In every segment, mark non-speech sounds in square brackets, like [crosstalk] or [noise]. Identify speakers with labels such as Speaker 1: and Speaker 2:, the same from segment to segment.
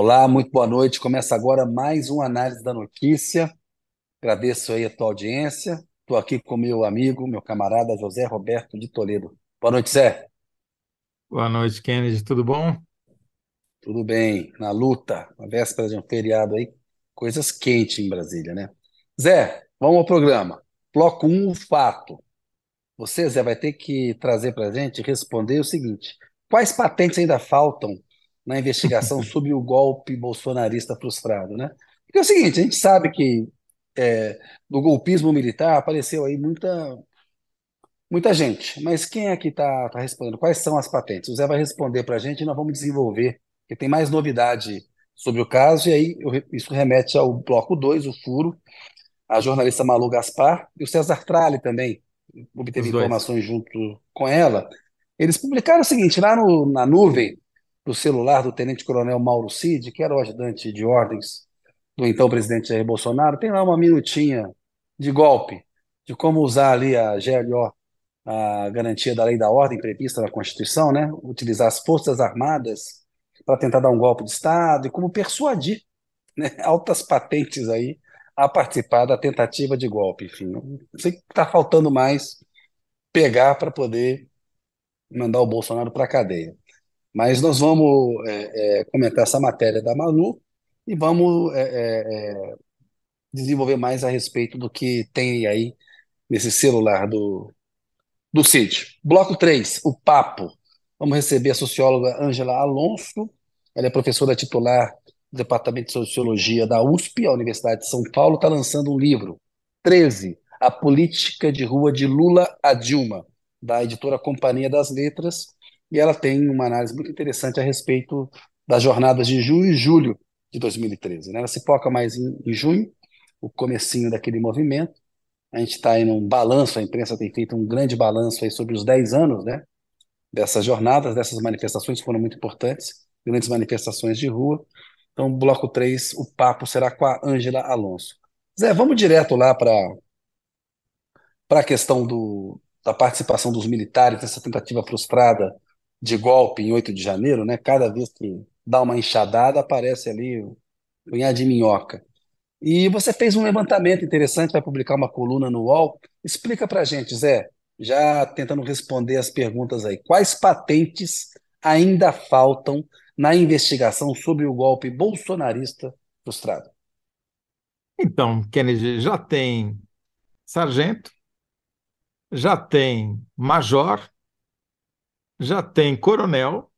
Speaker 1: Olá, muito boa noite. Começa agora mais uma análise da notícia. Agradeço aí a tua audiência. Estou aqui com meu amigo, meu camarada José Roberto de Toledo. Boa noite, Zé.
Speaker 2: Boa noite, Kennedy. Tudo bom?
Speaker 1: Tudo bem, na luta, na véspera de um feriado aí, coisas quentes em Brasília, né? Zé, vamos ao programa. Bloco 1, o fato. Você, Zé, vai ter que trazer para a gente responder o seguinte: quais patentes ainda faltam na investigação sobre o golpe bolsonarista frustrado, né? Porque é o seguinte, a gente sabe que é, do golpismo militar apareceu aí muita muita gente, mas quem é que está tá respondendo? Quais são as patentes? O Zé vai responder para a gente e nós vamos desenvolver, porque tem mais novidade sobre o caso, e aí eu, isso remete ao bloco 2, o furo, a jornalista Malu Gaspar e o César Tralli também, obteve informações junto com ela. Eles publicaram o seguinte, lá no, na nuvem, do celular do tenente-coronel Mauro Cid, que era o ajudante de ordens do então presidente Jair Bolsonaro, tem lá uma minutinha de golpe, de como usar ali a GLO, a garantia da lei da ordem prevista na Constituição, né? utilizar as Forças Armadas para tentar dar um golpe de Estado e como persuadir né? altas patentes aí a participar da tentativa de golpe. Enfim, não sei que está faltando mais pegar para poder mandar o Bolsonaro para a cadeia. Mas nós vamos é, é, comentar essa matéria da Manu e vamos é, é, é, desenvolver mais a respeito do que tem aí nesse celular do, do Cid. Bloco 3, o papo. Vamos receber a socióloga Ângela Alonso, ela é professora titular do Departamento de Sociologia da USP, a Universidade de São Paulo, está lançando um livro, 13, A Política de Rua de Lula a Dilma, da editora Companhia das Letras, e ela tem uma análise muito interessante a respeito das jornadas de junho e julho de 2013. Né? Ela se foca mais em, em junho, o comecinho daquele movimento. A gente está aí num balanço, a imprensa tem feito um grande balanço aí sobre os 10 anos né, dessas jornadas, dessas manifestações que foram muito importantes, grandes manifestações de rua. Então, bloco 3, o papo será com a Ângela Alonso. Zé, vamos direto lá para a questão do, da participação dos militares nessa tentativa frustrada de golpe em 8 de janeiro, né? Cada vez que dá uma enxadada, aparece ali o punhado de minhoca. E você fez um levantamento interessante, vai publicar uma coluna no UOL. Explica para gente, Zé, já tentando responder as perguntas aí. Quais patentes ainda faltam na investigação sobre o golpe bolsonarista frustrado?
Speaker 2: Então, Kennedy, já tem sargento, já tem major, já tem coronel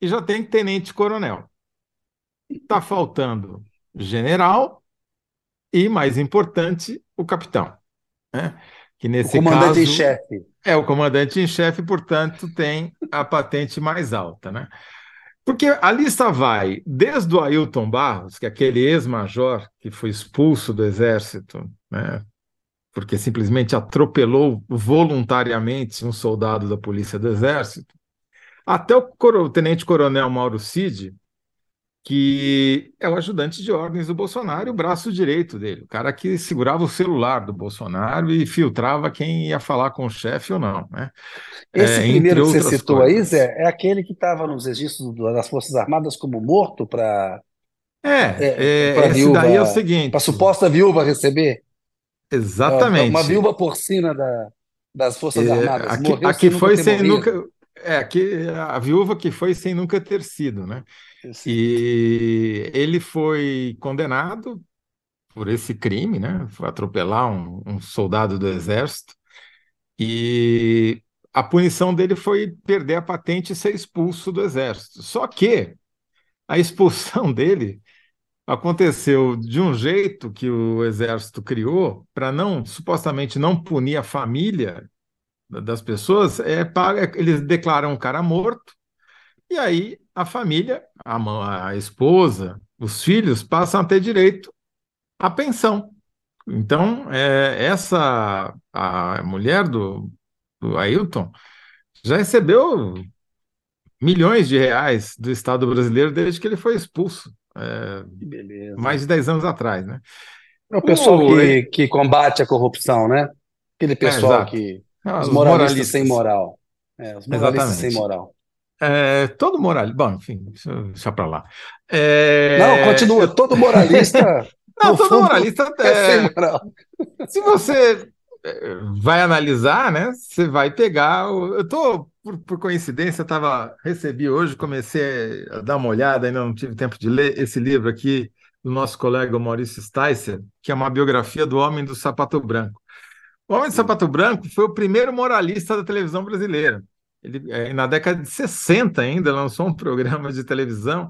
Speaker 2: e já tem tenente-coronel. Está faltando general e, mais importante, o capitão. Né?
Speaker 1: Que nesse o comandante caso, em chefe.
Speaker 2: É, o comandante em chefe, portanto, tem a patente mais alta. Né? Porque a lista vai desde o Ailton Barros, que é aquele ex-major que foi expulso do Exército, né, porque simplesmente atropelou voluntariamente um soldado da Polícia do Exército, até o, o tenente-coronel Mauro Cid, que é o ajudante de ordens do Bolsonaro o braço direito dele, o cara que segurava o celular do Bolsonaro e filtrava quem ia falar com o chefe ou não. Né?
Speaker 1: Esse é, primeiro que você citou coisas. aí, Zé, é aquele que estava nos registros das Forças Armadas como morto para.
Speaker 2: É, é, é esse viúva, daí é o seguinte.
Speaker 1: Para suposta viúva receber?
Speaker 2: Exatamente.
Speaker 1: Uma, uma viúva porcina da, das Forças é, Armadas.
Speaker 2: Aqui, aqui foi sem nunca. É, que a viúva que foi sem nunca ter sido, né? E ele foi condenado por esse crime, né? Foi atropelar um, um soldado do exército. E a punição dele foi perder a patente e ser expulso do exército. Só que a expulsão [laughs] dele aconteceu de um jeito que o exército criou para não supostamente não punir a família das pessoas é para eles declaram o cara morto e aí a família a, a esposa os filhos passam a ter direito à pensão. Então é, essa a mulher do, do Ailton já recebeu milhões de reais do Estado brasileiro desde que ele foi expulso é, mais de 10 anos atrás, né?
Speaker 1: É o pessoal o... que, que combate a corrupção, né? Aquele é, pessoal é, que. Os, moralistas, moralistas, sem moral. É, os moralistas Exatamente. sem moral.
Speaker 2: É, todo moralista. Bom, enfim, deixa para lá.
Speaker 1: É... Não, continua. Todo moralista. [laughs]
Speaker 2: Não, todo moralista é, é sem moral. Se você é, vai analisar, né? Você vai pegar. O... Eu tô, por, por coincidência, estava recebi hoje, comecei a dar uma olhada, ainda não tive tempo de ler esse livro aqui do nosso colega Maurício Sticer, que é uma biografia do Homem do Sapato Branco. O Homem do Sapato Branco foi o primeiro moralista da televisão brasileira. Ele, é, na década de 60 ainda, lançou um programa de televisão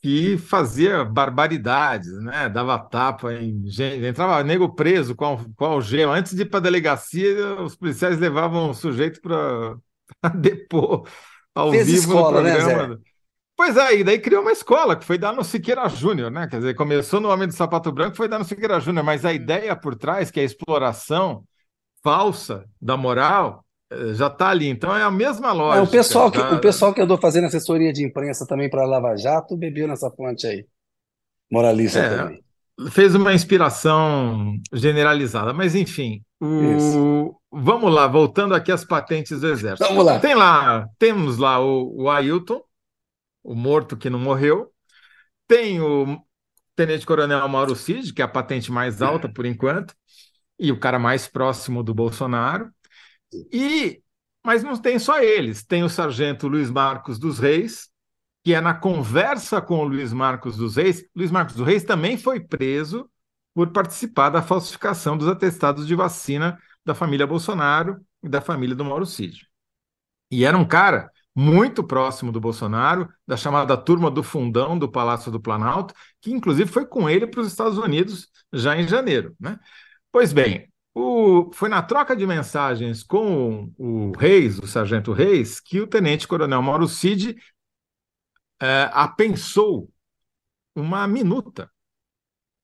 Speaker 2: que fazia barbaridades, né? Dava tapa em gente, entrava nego preso com, com algema. Antes de ir para a delegacia, os policiais levavam o sujeito para [laughs] depor ao Fez vivo escola, no né, programa. Né, Pois é, e daí criou uma escola que foi dar no Siqueira Júnior, né? Quer dizer, começou no Homem do Sapato Branco, foi dar no Siqueira Júnior, mas a ideia por trás, que é a exploração falsa da moral, eh, já está ali. Então é a mesma lógica. É,
Speaker 1: o, pessoal que, o pessoal que andou fazendo assessoria de imprensa também para Lava Jato bebeu nessa fonte aí. Moralista é, também.
Speaker 2: Fez uma inspiração generalizada, mas enfim. O... Vamos lá, voltando aqui às patentes do Exército.
Speaker 1: Vamos lá.
Speaker 2: Tem lá, temos lá o, o Ailton, o morto que não morreu. Tem o Tenente Coronel Mauro Cid, que é a patente mais alta por enquanto, e o cara mais próximo do Bolsonaro. E mas não tem só eles, tem o sargento Luiz Marcos dos Reis, que é na conversa com o Luiz Marcos dos Reis. Luiz Marcos dos Reis também foi preso por participar da falsificação dos atestados de vacina da família Bolsonaro e da família do Mauro Cid. E era um cara muito próximo do Bolsonaro, da chamada turma do fundão do Palácio do Planalto, que inclusive foi com ele para os Estados Unidos já em janeiro. Né? Pois bem, o, foi na troca de mensagens com o Reis, o Sargento Reis, que o Tenente Coronel Mauro Cid é, apensou uma minuta,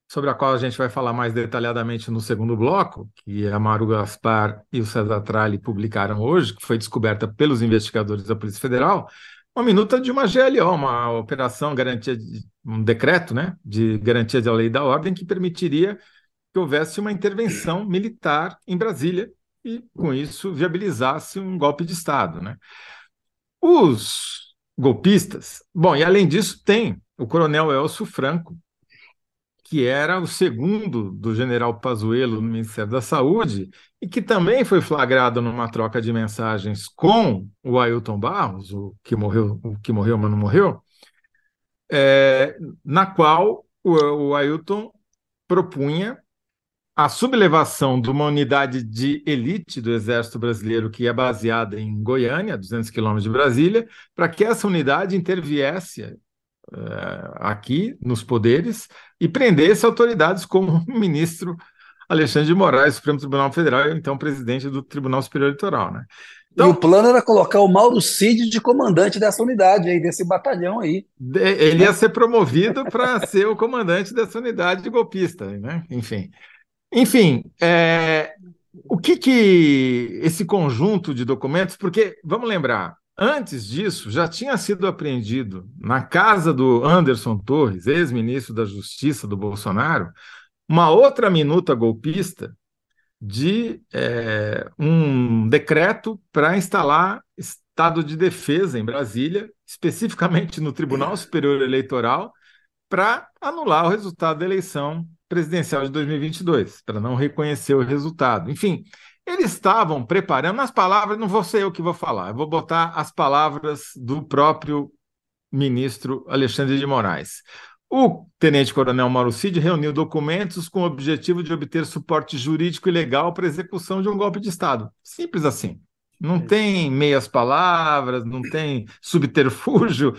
Speaker 2: sobre a qual a gente vai falar mais detalhadamente no segundo bloco, que a Maru Gaspar e o César Tralli publicaram hoje, que foi descoberta pelos investigadores da Polícia Federal, uma minuta de uma GLO, uma operação garantia de, um decreto, né, de garantia da lei da ordem que permitiria que houvesse uma intervenção militar em Brasília e, com isso, viabilizasse um golpe de Estado. Né? Os golpistas, bom, e além disso, tem o coronel Elcio Franco, que era o segundo do general Pazuello no Ministério da Saúde e que também foi flagrado numa troca de mensagens com o Ailton Barros, o que morreu, o que morreu, mas não morreu, é, na qual o, o Ailton propunha a sublevação de uma unidade de elite do Exército Brasileiro que é baseada em Goiânia, 200 quilômetros de Brasília, para que essa unidade interviesse aqui nos poderes e prendesse autoridades como [laughs] o ministro Alexandre de Moraes, Supremo Tribunal Federal, e então presidente do Tribunal Superior Eleitoral. Né?
Speaker 1: Então, e o plano era colocar o Mauro Cid de comandante dessa unidade aí, desse batalhão aí.
Speaker 2: Ele ia ser promovido para ser o comandante dessa unidade golpista, né? Enfim. Enfim, é, o que, que esse conjunto de documentos, porque vamos lembrar, antes disso já tinha sido apreendido na casa do Anderson Torres, ex-ministro da Justiça do Bolsonaro, uma outra minuta golpista de é, um decreto para instalar estado de defesa em Brasília, especificamente no Tribunal Superior Eleitoral, para anular o resultado da eleição presidencial de 2022, para não reconhecer o resultado. Enfim, eles estavam preparando as palavras, não vou ser eu que vou falar, eu vou botar as palavras do próprio ministro Alexandre de Moraes. O tenente-coronel Mauro Cid reuniu documentos com o objetivo de obter suporte jurídico e legal para a execução de um golpe de Estado. Simples assim. Não tem meias palavras, não tem subterfúgio.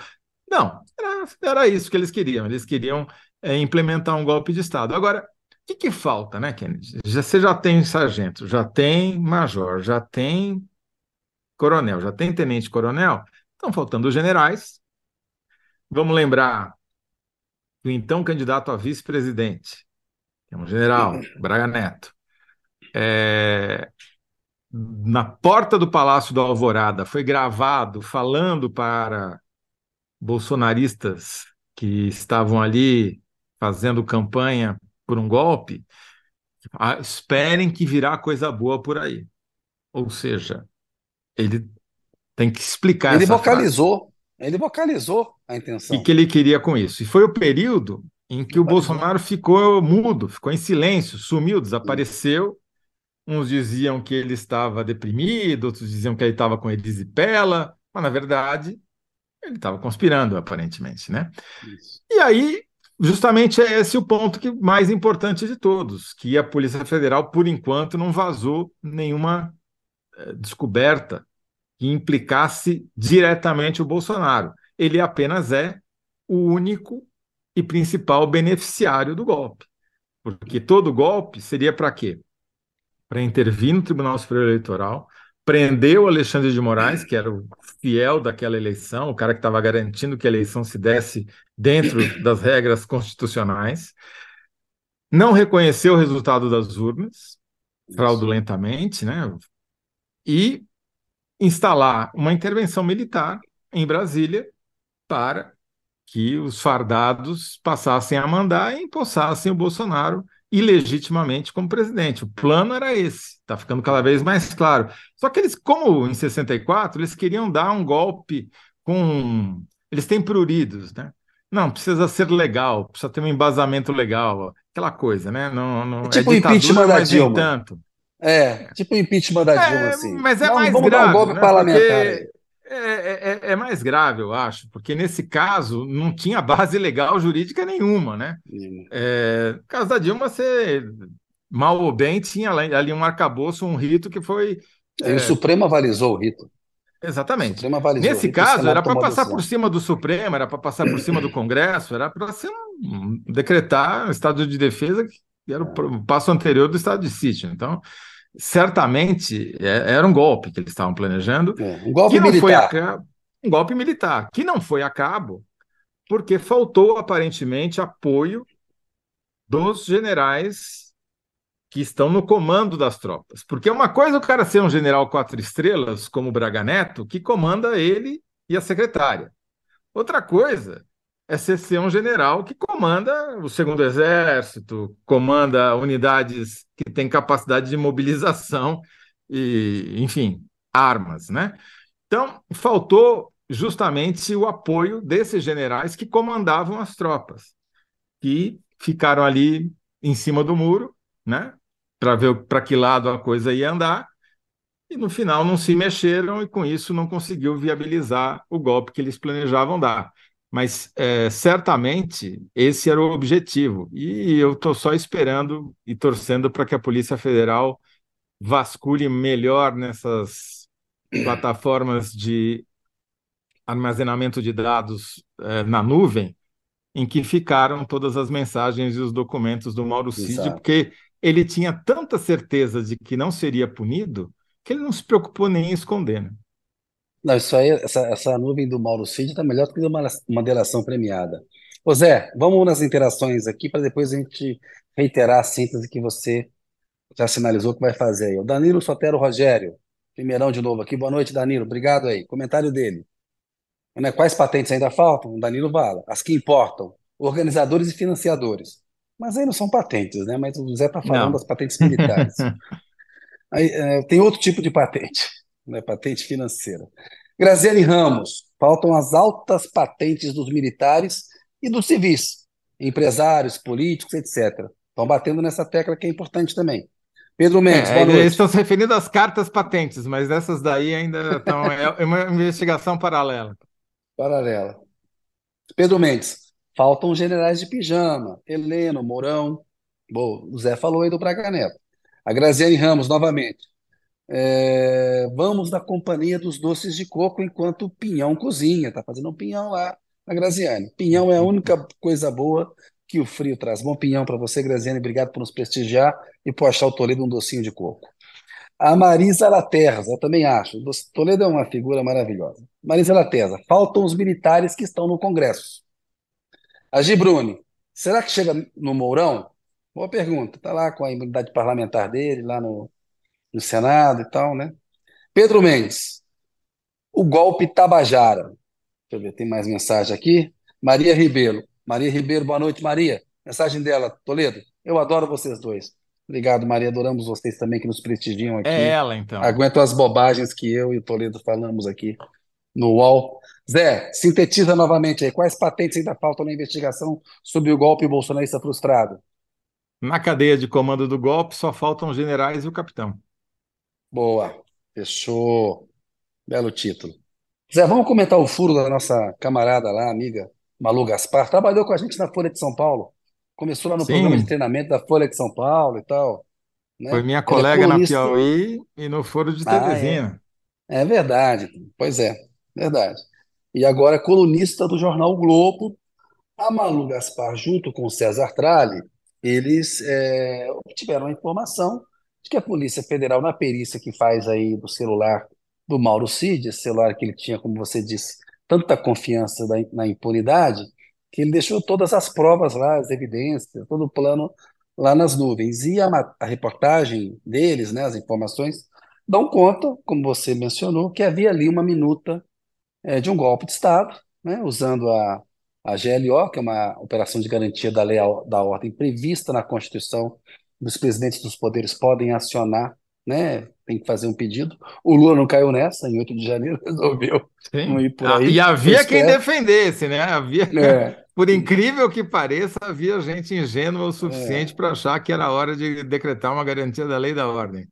Speaker 2: Não, era, era isso que eles queriam. Eles queriam é, implementar um golpe de Estado. Agora, o que, que falta, né, Kennedy? Já, você já tem sargento, já tem major, já tem coronel, já tem tenente-coronel, estão faltando os generais. Vamos lembrar que o então candidato a vice-presidente, que é um general, Braga Neto, é, na porta do Palácio do Alvorada foi gravado falando para bolsonaristas que estavam ali fazendo campanha por um golpe, ah, esperem que virá coisa boa por aí. Ou seja, ele tem que explicar
Speaker 1: Ele vocalizou. Ele vocalizou a intenção.
Speaker 2: E que ele queria com isso. E foi o período em que o Bolsonaro ficou mudo, ficou em silêncio, sumiu, desapareceu. Uns diziam que ele estava deprimido, outros diziam que ele estava com erisipela, mas na verdade ele estava conspirando, aparentemente, né? Isso. E aí, justamente é esse o ponto que mais importante de todos, que a Polícia Federal, por enquanto, não vazou nenhuma é, descoberta que implicasse diretamente o Bolsonaro. Ele apenas é o único e principal beneficiário do golpe. Porque todo golpe seria para quê? Para intervir no Tribunal Superior Eleitoral, prender o Alexandre de Moraes, que era o fiel daquela eleição, o cara que estava garantindo que a eleição se desse dentro das regras constitucionais, não reconheceu o resultado das urnas, fraudulentamente, né? E instalar uma intervenção militar em Brasília para que os fardados passassem a mandar e empossassem o Bolsonaro ilegitimamente como presidente. O plano era esse, está ficando cada vez mais claro. Só que eles, como em 64, eles queriam dar um golpe com. Eles têm pruridos, né? Não, precisa ser legal, precisa ter um embasamento legal, aquela coisa, né? Não, não, é
Speaker 1: tipo é impeachment da Dilma. tanto. É, tipo impeachment da é, Dilma, assim.
Speaker 2: Mas é não, mais vamos grave, dar um golpe né? parlamentar. Porque é, é, é, é, mais grave, eu acho, porque nesse caso não tinha base legal jurídica nenhuma, né? É, no caso da Dilma, você, mal ou bem, tinha ali um arcabouço, um rito que foi.
Speaker 1: E o é, Supremo avalizou o rito.
Speaker 2: Exatamente. Nesse caso, era para passar por cima do Supremo, era para passar por cima do Congresso, era para um, decretar um estado de defesa que era o passo anterior do estado de sítio. Então, certamente é, era um golpe que eles estavam planejando.
Speaker 1: É, um golpe militar.
Speaker 2: Cabo, um golpe militar, que não foi a cabo, porque faltou aparentemente apoio dos generais que estão no comando das tropas. Porque uma coisa é o cara ser um general quatro estrelas, como o Braga Neto, que comanda ele e a secretária. Outra coisa é ser um general que comanda o segundo exército, comanda unidades que têm capacidade de mobilização e, enfim, armas, né? Então, faltou justamente o apoio desses generais que comandavam as tropas, que ficaram ali em cima do muro, né? Para ver para que lado a coisa ia andar, e no final não se mexeram e com isso não conseguiu viabilizar o golpe que eles planejavam dar. Mas é, certamente esse era o objetivo. E eu estou só esperando e torcendo para que a Polícia Federal vasculhe melhor nessas plataformas de armazenamento de dados é, na nuvem, em que ficaram todas as mensagens e os documentos do Mauro Cid, porque ele tinha tanta certeza de que não seria punido que ele não se preocupou nem em esconder. Né?
Speaker 1: Não, isso aí, essa, essa nuvem do Mauro Cid está melhor do que uma, uma delação premiada. Ô Zé, vamos nas interações aqui para depois a gente reiterar a síntese que você já sinalizou que vai fazer aí. O Danilo Sotero Rogério, primeirão de novo aqui. Boa noite, Danilo. Obrigado aí. Comentário dele. Né, quais patentes ainda faltam? O Danilo Vala. As que importam. Organizadores e financiadores. Mas aí não são patentes, né? Mas o Zé está falando não. das patentes militares. [laughs] aí, é, tem outro tipo de patente né, patente financeira. Graziele Ramos, faltam as altas patentes dos militares e dos civis, empresários, políticos, etc. Estão batendo nessa tecla que é importante também. Pedro Mendes, é, noite.
Speaker 2: Eles estão se referindo às cartas patentes, mas essas daí ainda estão. é uma investigação paralela.
Speaker 1: Paralela. Pedro Mendes, faltam generais de pijama, Heleno, Mourão. Bom, o Zé falou aí do Braga Neto. A Graziane Ramos, novamente. É, vamos na companhia dos doces de coco enquanto o Pinhão cozinha. Tá fazendo um pinhão lá na Graziane. Pinhão é a única coisa boa que o frio traz. Bom pinhão para você, Graziane. Obrigado por nos prestigiar e por achar o Toledo um docinho de coco. A Marisa Laterza, eu também acho. Toledo é uma figura maravilhosa. Marisa Laterza, faltam os militares que estão no Congresso. A Gibrune, será que chega no Mourão? Boa pergunta. Está lá com a imunidade parlamentar dele, lá no, no Senado e tal, né? Pedro Mendes, o golpe Tabajara. Deixa eu ver, tem mais mensagem aqui. Maria Ribeiro. Maria Ribeiro, boa noite, Maria. Mensagem dela, Toledo. Eu adoro vocês dois. Obrigado, Maria. Adoramos vocês também que nos prestigiam aqui.
Speaker 2: É ela, então.
Speaker 1: Aguentam as bobagens que eu e o Toledo falamos aqui no UOL. Zé, sintetiza novamente aí, quais patentes ainda faltam na investigação sobre o golpe bolsonarista frustrado?
Speaker 2: Na cadeia de comando do golpe só faltam os generais e o capitão.
Speaker 1: Boa, fechou. Belo título. Zé, vamos comentar o furo da nossa camarada lá, amiga Malu Gaspar. Trabalhou com a gente na Folha de São Paulo. Começou lá no Sim. programa de treinamento da Folha de São Paulo e tal.
Speaker 2: Né? Foi minha é colega é na Piauí e no Foro de ah.
Speaker 1: É. é verdade, pois é, verdade. E agora é colunista do jornal o Globo. A Malu Gaspar, junto com o César Tralli, eles é, obtiveram a informação de que a Polícia Federal, na perícia que faz aí do celular do Mauro Cid, esse celular que ele tinha, como você disse, tanta confiança na impunidade, que ele deixou todas as provas lá, as evidências, todo o plano lá nas nuvens. E a, a reportagem deles, né, as informações, dão conta, como você mencionou, que havia ali uma minuta é, de um golpe de Estado, né, usando a, a GLO, que é uma operação de garantia da lei da ordem prevista na Constituição, os presidentes dos poderes podem acionar, né, tem que fazer um pedido. O Lula não caiu nessa, em 8 de janeiro [laughs] resolveu Sim. não ir por ah, aí.
Speaker 2: E havia quem defendesse, né? Havia, é. [laughs] por incrível que pareça, havia gente ingênua o suficiente é. para achar que era hora de decretar uma garantia da lei da ordem.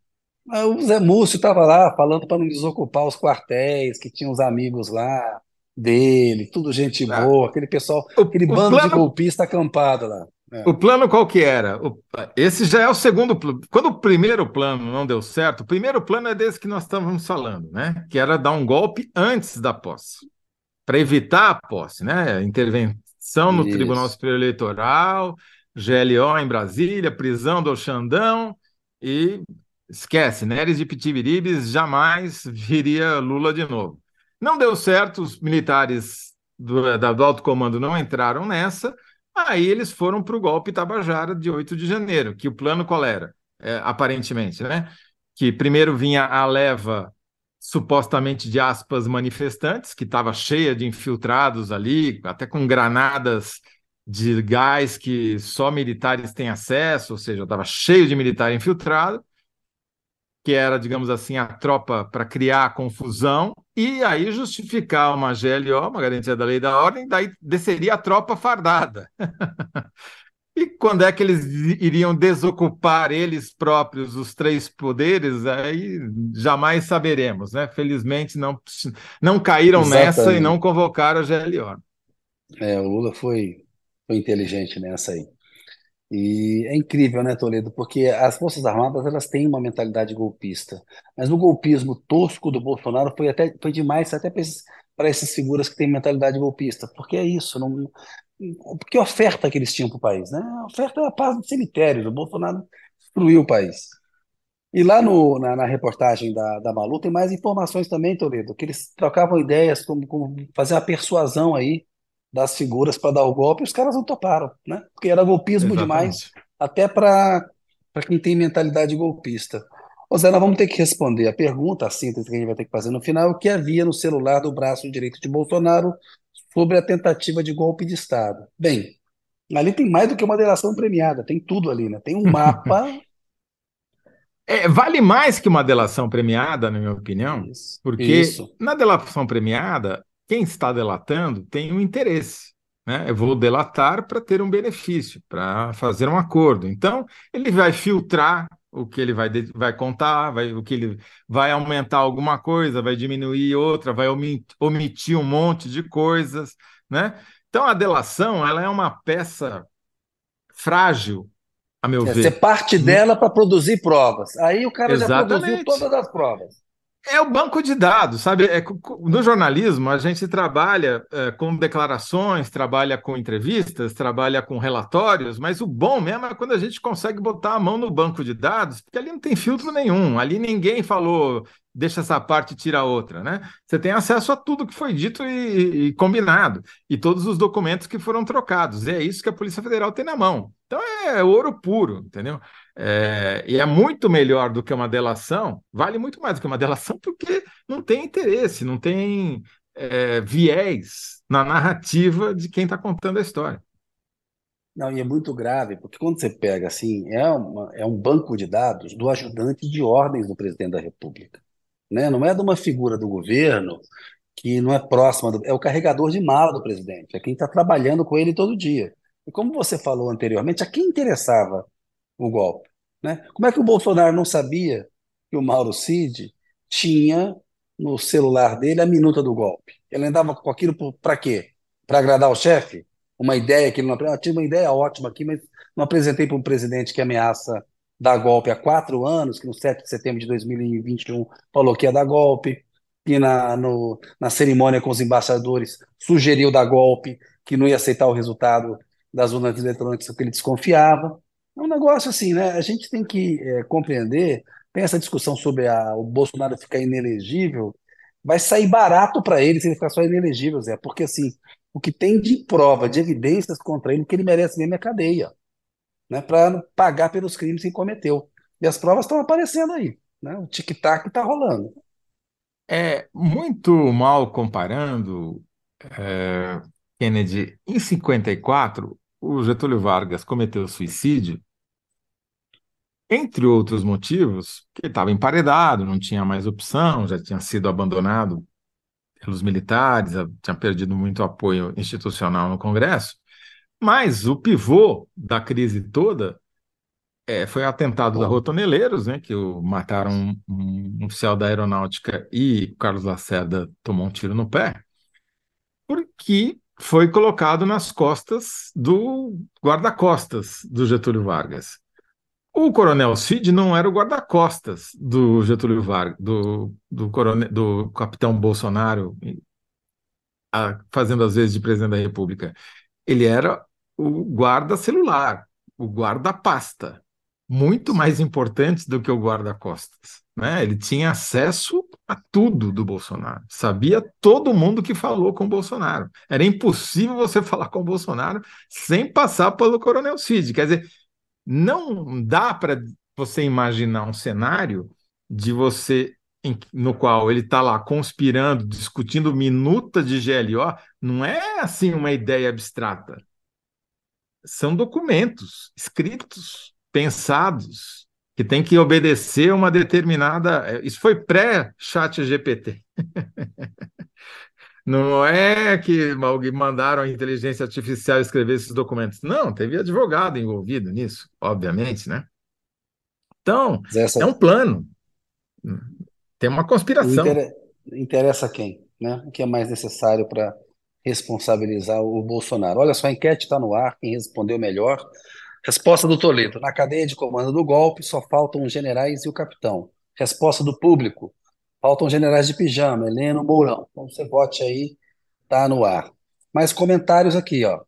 Speaker 1: O Zé Múcio estava lá falando para não desocupar os quartéis, que tinha os amigos lá dele, tudo gente ah. boa, aquele pessoal, o, aquele bando plano... de golpista acampado lá.
Speaker 2: É. O plano qual que era? O, esse já é o segundo plano. Quando o primeiro plano não deu certo, o primeiro plano é desse que nós estávamos falando, né? Que era dar um golpe antes da posse, para evitar a posse, né? Intervenção no Isso. Tribunal Superior Eleitoral, GLO em Brasília, prisão do Xandão e esquece, Neres de Pitibiribes jamais viria Lula de novo. Não deu certo, os militares do, do alto comando não entraram nessa. Aí eles foram para o golpe Tabajara de 8 de janeiro, que o plano qual era? É, aparentemente, né? Que primeiro vinha a leva supostamente de aspas manifestantes, que estava cheia de infiltrados ali, até com granadas de gás que só militares têm acesso, ou seja, estava cheio de militar infiltrado que era, digamos assim, a tropa para criar confusão, e aí justificar uma GLO, uma garantia da lei da ordem, daí desceria a tropa fardada. [laughs] e quando é que eles iriam desocupar eles próprios os três poderes, aí jamais saberemos, né? Felizmente não, não caíram Exatamente. nessa e não convocaram a GLO.
Speaker 1: É, o Lula foi, foi inteligente nessa aí. E é incrível, né, Toledo? Porque as Forças Armadas elas têm uma mentalidade golpista, mas o golpismo tosco do Bolsonaro foi até foi demais até para esses, essas figuras que têm mentalidade golpista, porque é isso, não, que oferta que eles tinham para o país, né? A oferta é a paz do cemitério, o Bolsonaro destruiu o país. E lá no, na, na, reportagem da, da Malu tem mais informações também, Toledo, que eles trocavam ideias como, como fazer uma persuasão aí das figuras para dar o golpe, os caras não toparam, né? Porque era golpismo Exatamente. demais, até para quem tem mentalidade golpista. Ô Zé, nós vamos ter que responder a pergunta, a síntese que a gente vai ter que fazer no final, o que havia no celular do braço direito de Bolsonaro sobre a tentativa de golpe de Estado. Bem, ali tem mais do que uma delação premiada, tem tudo ali, né? Tem um mapa. [laughs]
Speaker 2: É, vale mais que uma delação premiada, na minha opinião, isso, porque isso. na delação premiada quem está delatando tem um interesse. Né? Eu vou delatar para ter um benefício, para fazer um acordo. Então, ele vai filtrar o que ele vai, vai contar, vai, o que ele vai aumentar alguma coisa, vai diminuir outra, vai omitir um monte de coisas. Né? Então, a delação ela é uma peça frágil a meu é, ver.
Speaker 1: Você parte dela para produzir provas. Aí o cara Exatamente. já produziu todas as provas.
Speaker 2: É o banco de dados, sabe? É, no jornalismo, a gente trabalha é, com declarações, trabalha com entrevistas, trabalha com relatórios, mas o bom mesmo é quando a gente consegue botar a mão no banco de dados, porque ali não tem filtro nenhum, ali ninguém falou deixa essa parte tira a outra, né? Você tem acesso a tudo que foi dito e, e, combinado, e todos os documentos que foram trocados. E é isso que a Polícia Federal tem na mão. Então é ouro puro, entendeu? É, e é muito melhor do que uma delação, vale muito mais do que uma delação, porque não tem interesse, não tem é, viés na narrativa de quem está contando a história.
Speaker 1: Não, e é muito grave, porque quando você pega assim, é, uma, é um banco de dados do ajudante de ordens do presidente da República né? não é de uma figura do governo que não é próxima, do, é o carregador de mala do presidente, é quem está trabalhando com ele todo dia. E como você falou anteriormente, a quem interessava o golpe? Né? Como é que o Bolsonaro não sabia que o Mauro Cid tinha no celular dele a minuta do golpe? Ele andava com aquilo para quê? Para agradar o chefe? Uma ideia que ele não apresentou? Tinha uma ideia ótima aqui, mas não apresentei para um presidente que ameaça dar golpe há quatro anos, que no 7 de setembro de 2021 falou que ia dar golpe, que na, no, na cerimônia com os embaixadores sugeriu dar golpe, que não ia aceitar o resultado das urnas eletrônicas porque ele desconfiava. É um negócio assim, né? A gente tem que é, compreender, tem essa discussão sobre a, o Bolsonaro ficar inelegível, vai sair barato para ele se ele ficar só inelegível, Zé, porque assim, o que tem de prova, de evidências contra ele, que ele merece mesmo é cadeia né, para pagar pelos crimes que cometeu. E as provas estão aparecendo aí. Né? O tic-tac está rolando.
Speaker 2: É muito mal comparando, é, Kennedy, em 54, o Getúlio Vargas cometeu suicídio, entre outros motivos, que ele estava emparedado, não tinha mais opção, já tinha sido abandonado pelos militares, tinha perdido muito apoio institucional no Congresso. Mas o pivô da crise toda é, foi o atentado da Rotoneleiros, né, que o, mataram um, um, oficial da aeronáutica e Carlos Lacerda tomou um tiro no pé, porque foi colocado nas costas do guarda-costas do Getúlio Vargas. O coronel Cid não era o guarda-costas do Getúlio Vargas, do, do, coronel, do capitão Bolsonaro, a, fazendo às vezes de presidente da República. Ele era o guarda celular, o guarda-pasta, muito mais importantes do que o guarda-costas. Né? Ele tinha acesso tudo do Bolsonaro, sabia todo mundo que falou com o Bolsonaro. Era impossível você [laughs] falar com o Bolsonaro sem passar pelo Coronel Cid. Quer dizer, não dá para você imaginar um cenário de você em, no qual ele está lá conspirando, discutindo minuta de GLO, não é assim uma ideia abstrata são documentos escritos, pensados, que tem que obedecer uma determinada. É, isso foi pré-chat GPT. [laughs] Não é que mandaram a inteligência artificial escrever esses documentos. Não, teve advogado envolvido nisso, obviamente, né? Então, Essa... é um plano. Tem uma conspiração.
Speaker 1: Interessa quem? Né? O que é mais necessário para responsabilizar o Bolsonaro. Olha só, a enquete está no ar, quem respondeu melhor. Resposta do Toledo: na cadeia de comando do golpe só faltam os generais e o capitão. Resposta do público: faltam generais de pijama, Heleno Mourão. Então você vote aí, tá no ar. Mais comentários aqui, ó.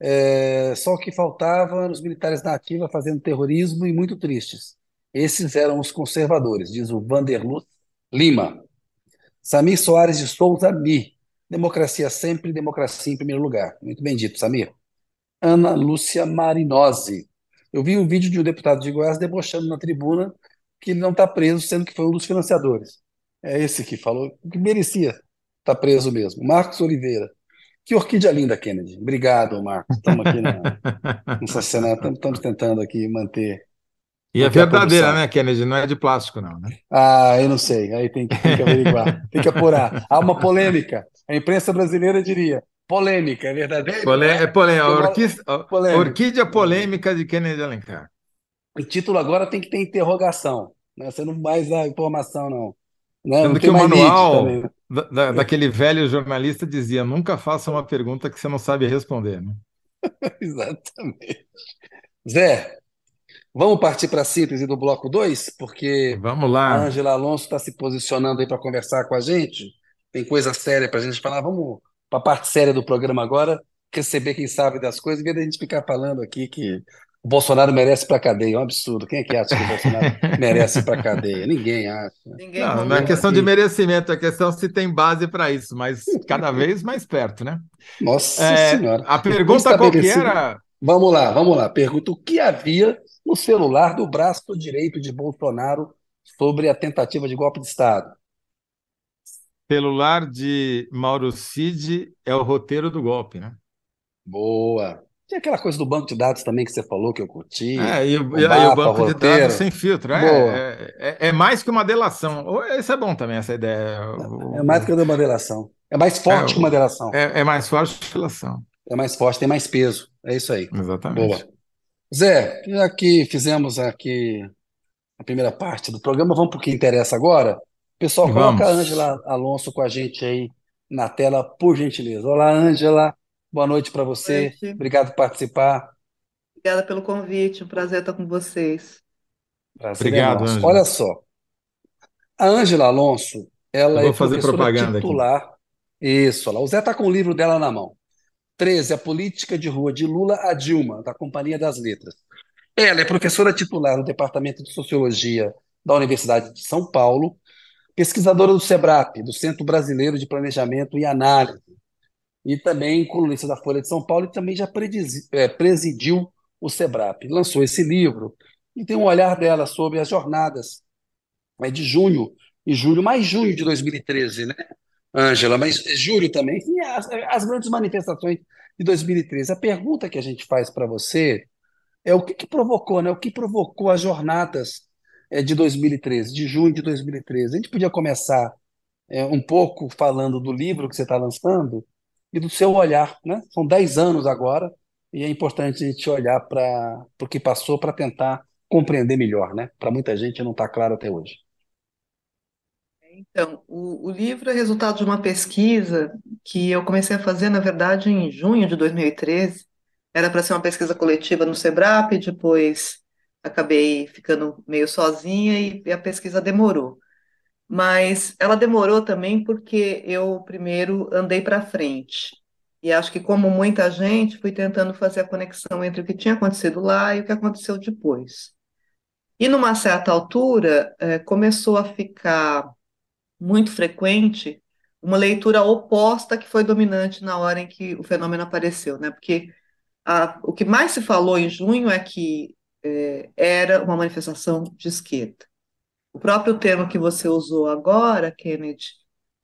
Speaker 1: É, só o que faltava os militares na ativa fazendo terrorismo e muito tristes. Esses eram os conservadores, diz o Vanderluz Lima. Samir Soares de Souza Mi. Democracia sempre, democracia em primeiro lugar. Muito bem dito, Samir. Ana Lúcia Marinose. Eu vi um vídeo de um deputado de Goiás debochando na tribuna que ele não está preso, sendo que foi um dos financiadores. É esse que falou, que merecia estar tá preso mesmo. Marcos Oliveira. Que orquídea linda, Kennedy. Obrigado, Marcos. Estamos aqui na, [laughs] nessa cena, estamos tentando aqui manter
Speaker 2: e é verdadeira, né, Kennedy? Não é de plástico, não, né?
Speaker 1: Ah, eu não sei. Aí tem que, tem que averiguar, tem que apurar. Há uma polêmica. A imprensa brasileira diria: polêmica, é verdadeiro?
Speaker 2: Polê é polêmica. Orquídea, polêmica. Orquídea polêmica de Kennedy Alencar.
Speaker 1: O título agora tem que ter interrogação. Né? Você não mais dá informação, não.
Speaker 2: Né? Sendo que o manual da, da, daquele velho jornalista dizia: nunca faça uma pergunta que você não sabe responder. Né? [laughs]
Speaker 1: Exatamente. Zé, Vamos partir para a síntese do bloco 2, porque
Speaker 2: Vamos lá.
Speaker 1: a Ângela Alonso está se posicionando aí para conversar com a gente. Tem coisa séria para a gente falar. Vamos para a parte séria do programa agora, receber quem sabe das coisas, em vez de a gente ficar falando aqui que o Bolsonaro merece para cadeia. É um absurdo. Quem é que acha que o Bolsonaro [laughs] merece para cadeia? Ninguém acha. Ninguém
Speaker 2: não, não é questão aqui. de merecimento, é questão se tem base para isso, mas cada [laughs] vez mais perto, né?
Speaker 1: Nossa é, Senhora.
Speaker 2: A pergunta qual que era?
Speaker 1: Vamos lá, vamos lá. Pergunta o que havia no celular do braço direito de Bolsonaro sobre a tentativa de golpe de Estado.
Speaker 2: Celular de Mauro Cid é o roteiro do golpe, né?
Speaker 1: Boa. Tinha aquela coisa do banco de dados também que você falou que eu curti.
Speaker 2: É, e, o, o, mapa, o banco roteiro. de dados sem filtro. É, é, é, é, mais que uma delação. Isso é bom também, essa ideia.
Speaker 1: É mais do que uma delação. É mais forte
Speaker 2: é,
Speaker 1: que uma delação.
Speaker 2: É, é, mais forte que delação.
Speaker 1: É mais forte, tem mais peso. É isso aí.
Speaker 2: Exatamente.
Speaker 1: Boa. Zé, já que fizemos aqui a primeira parte do programa, vamos para o que interessa agora. Pessoal,
Speaker 2: E
Speaker 1: coloca a
Speaker 2: vamos.
Speaker 1: Ângela Alonso com a gente aí na tela, por gentileza. Olá, Ângela. Boa noite para você.
Speaker 3: noite.
Speaker 1: Obrigado por participar.
Speaker 3: Obrigada pelo convite, um prazer estar com vocês.
Speaker 1: Prazer é
Speaker 2: Obrigado.
Speaker 1: Olha só, a Ângela Alonso, ela
Speaker 2: Eu vou
Speaker 1: é
Speaker 2: fazer
Speaker 1: professora
Speaker 2: propaganda aqui.
Speaker 1: titular. Isso, olha lá. O Zé está com o livro dela na mão. 13, A Política de Rua de Lula a Dilma, da Companhia das Letras. Ela é professora titular no Departamento de Sociologia da Universidade de São Paulo, pesquisadora do SEBRAP, do Centro Brasileiro de Planejamento e Análise, e também colunista da Folha de São Paulo e também já eh, presidiu o SEBRAP. Lançou esse livro e tem um olhar dela sobre as jornadas é de junho e julho, mais junho de 2013, né, Ângela? Mas julho também, enfim, as, as grandes manifestações de 2013. A pergunta que a gente faz para você é o que, que provocou, né? O que provocou as jornadas é, de 2013, de junho de 2013? A gente podia começar é, um pouco falando do livro que você está lançando e do seu olhar, né? São 10 anos agora e é importante a gente olhar para o que passou para tentar compreender melhor, né? Para muita gente não está claro até hoje.
Speaker 3: Então, o, o livro é resultado de uma pesquisa que eu comecei a fazer, na verdade, em junho de 2013. Era para ser uma pesquisa coletiva no SEBRAP, depois acabei ficando meio sozinha e, a pesquisa demorou. Mas ela demorou também porque eu primeiro andei para frente. E acho que, como muita gente, fui tentando fazer a conexão entre o que tinha acontecido lá e o que aconteceu depois. E numa certa altura, eh, começou a ficar muito frequente uma leitura oposta que foi dominante na hora em que o fenômeno apareceu, né? Porque a- o que mais se falou em junho é que era uma manifestação de esquerda. O próprio termo que você usou agora, Kennedy,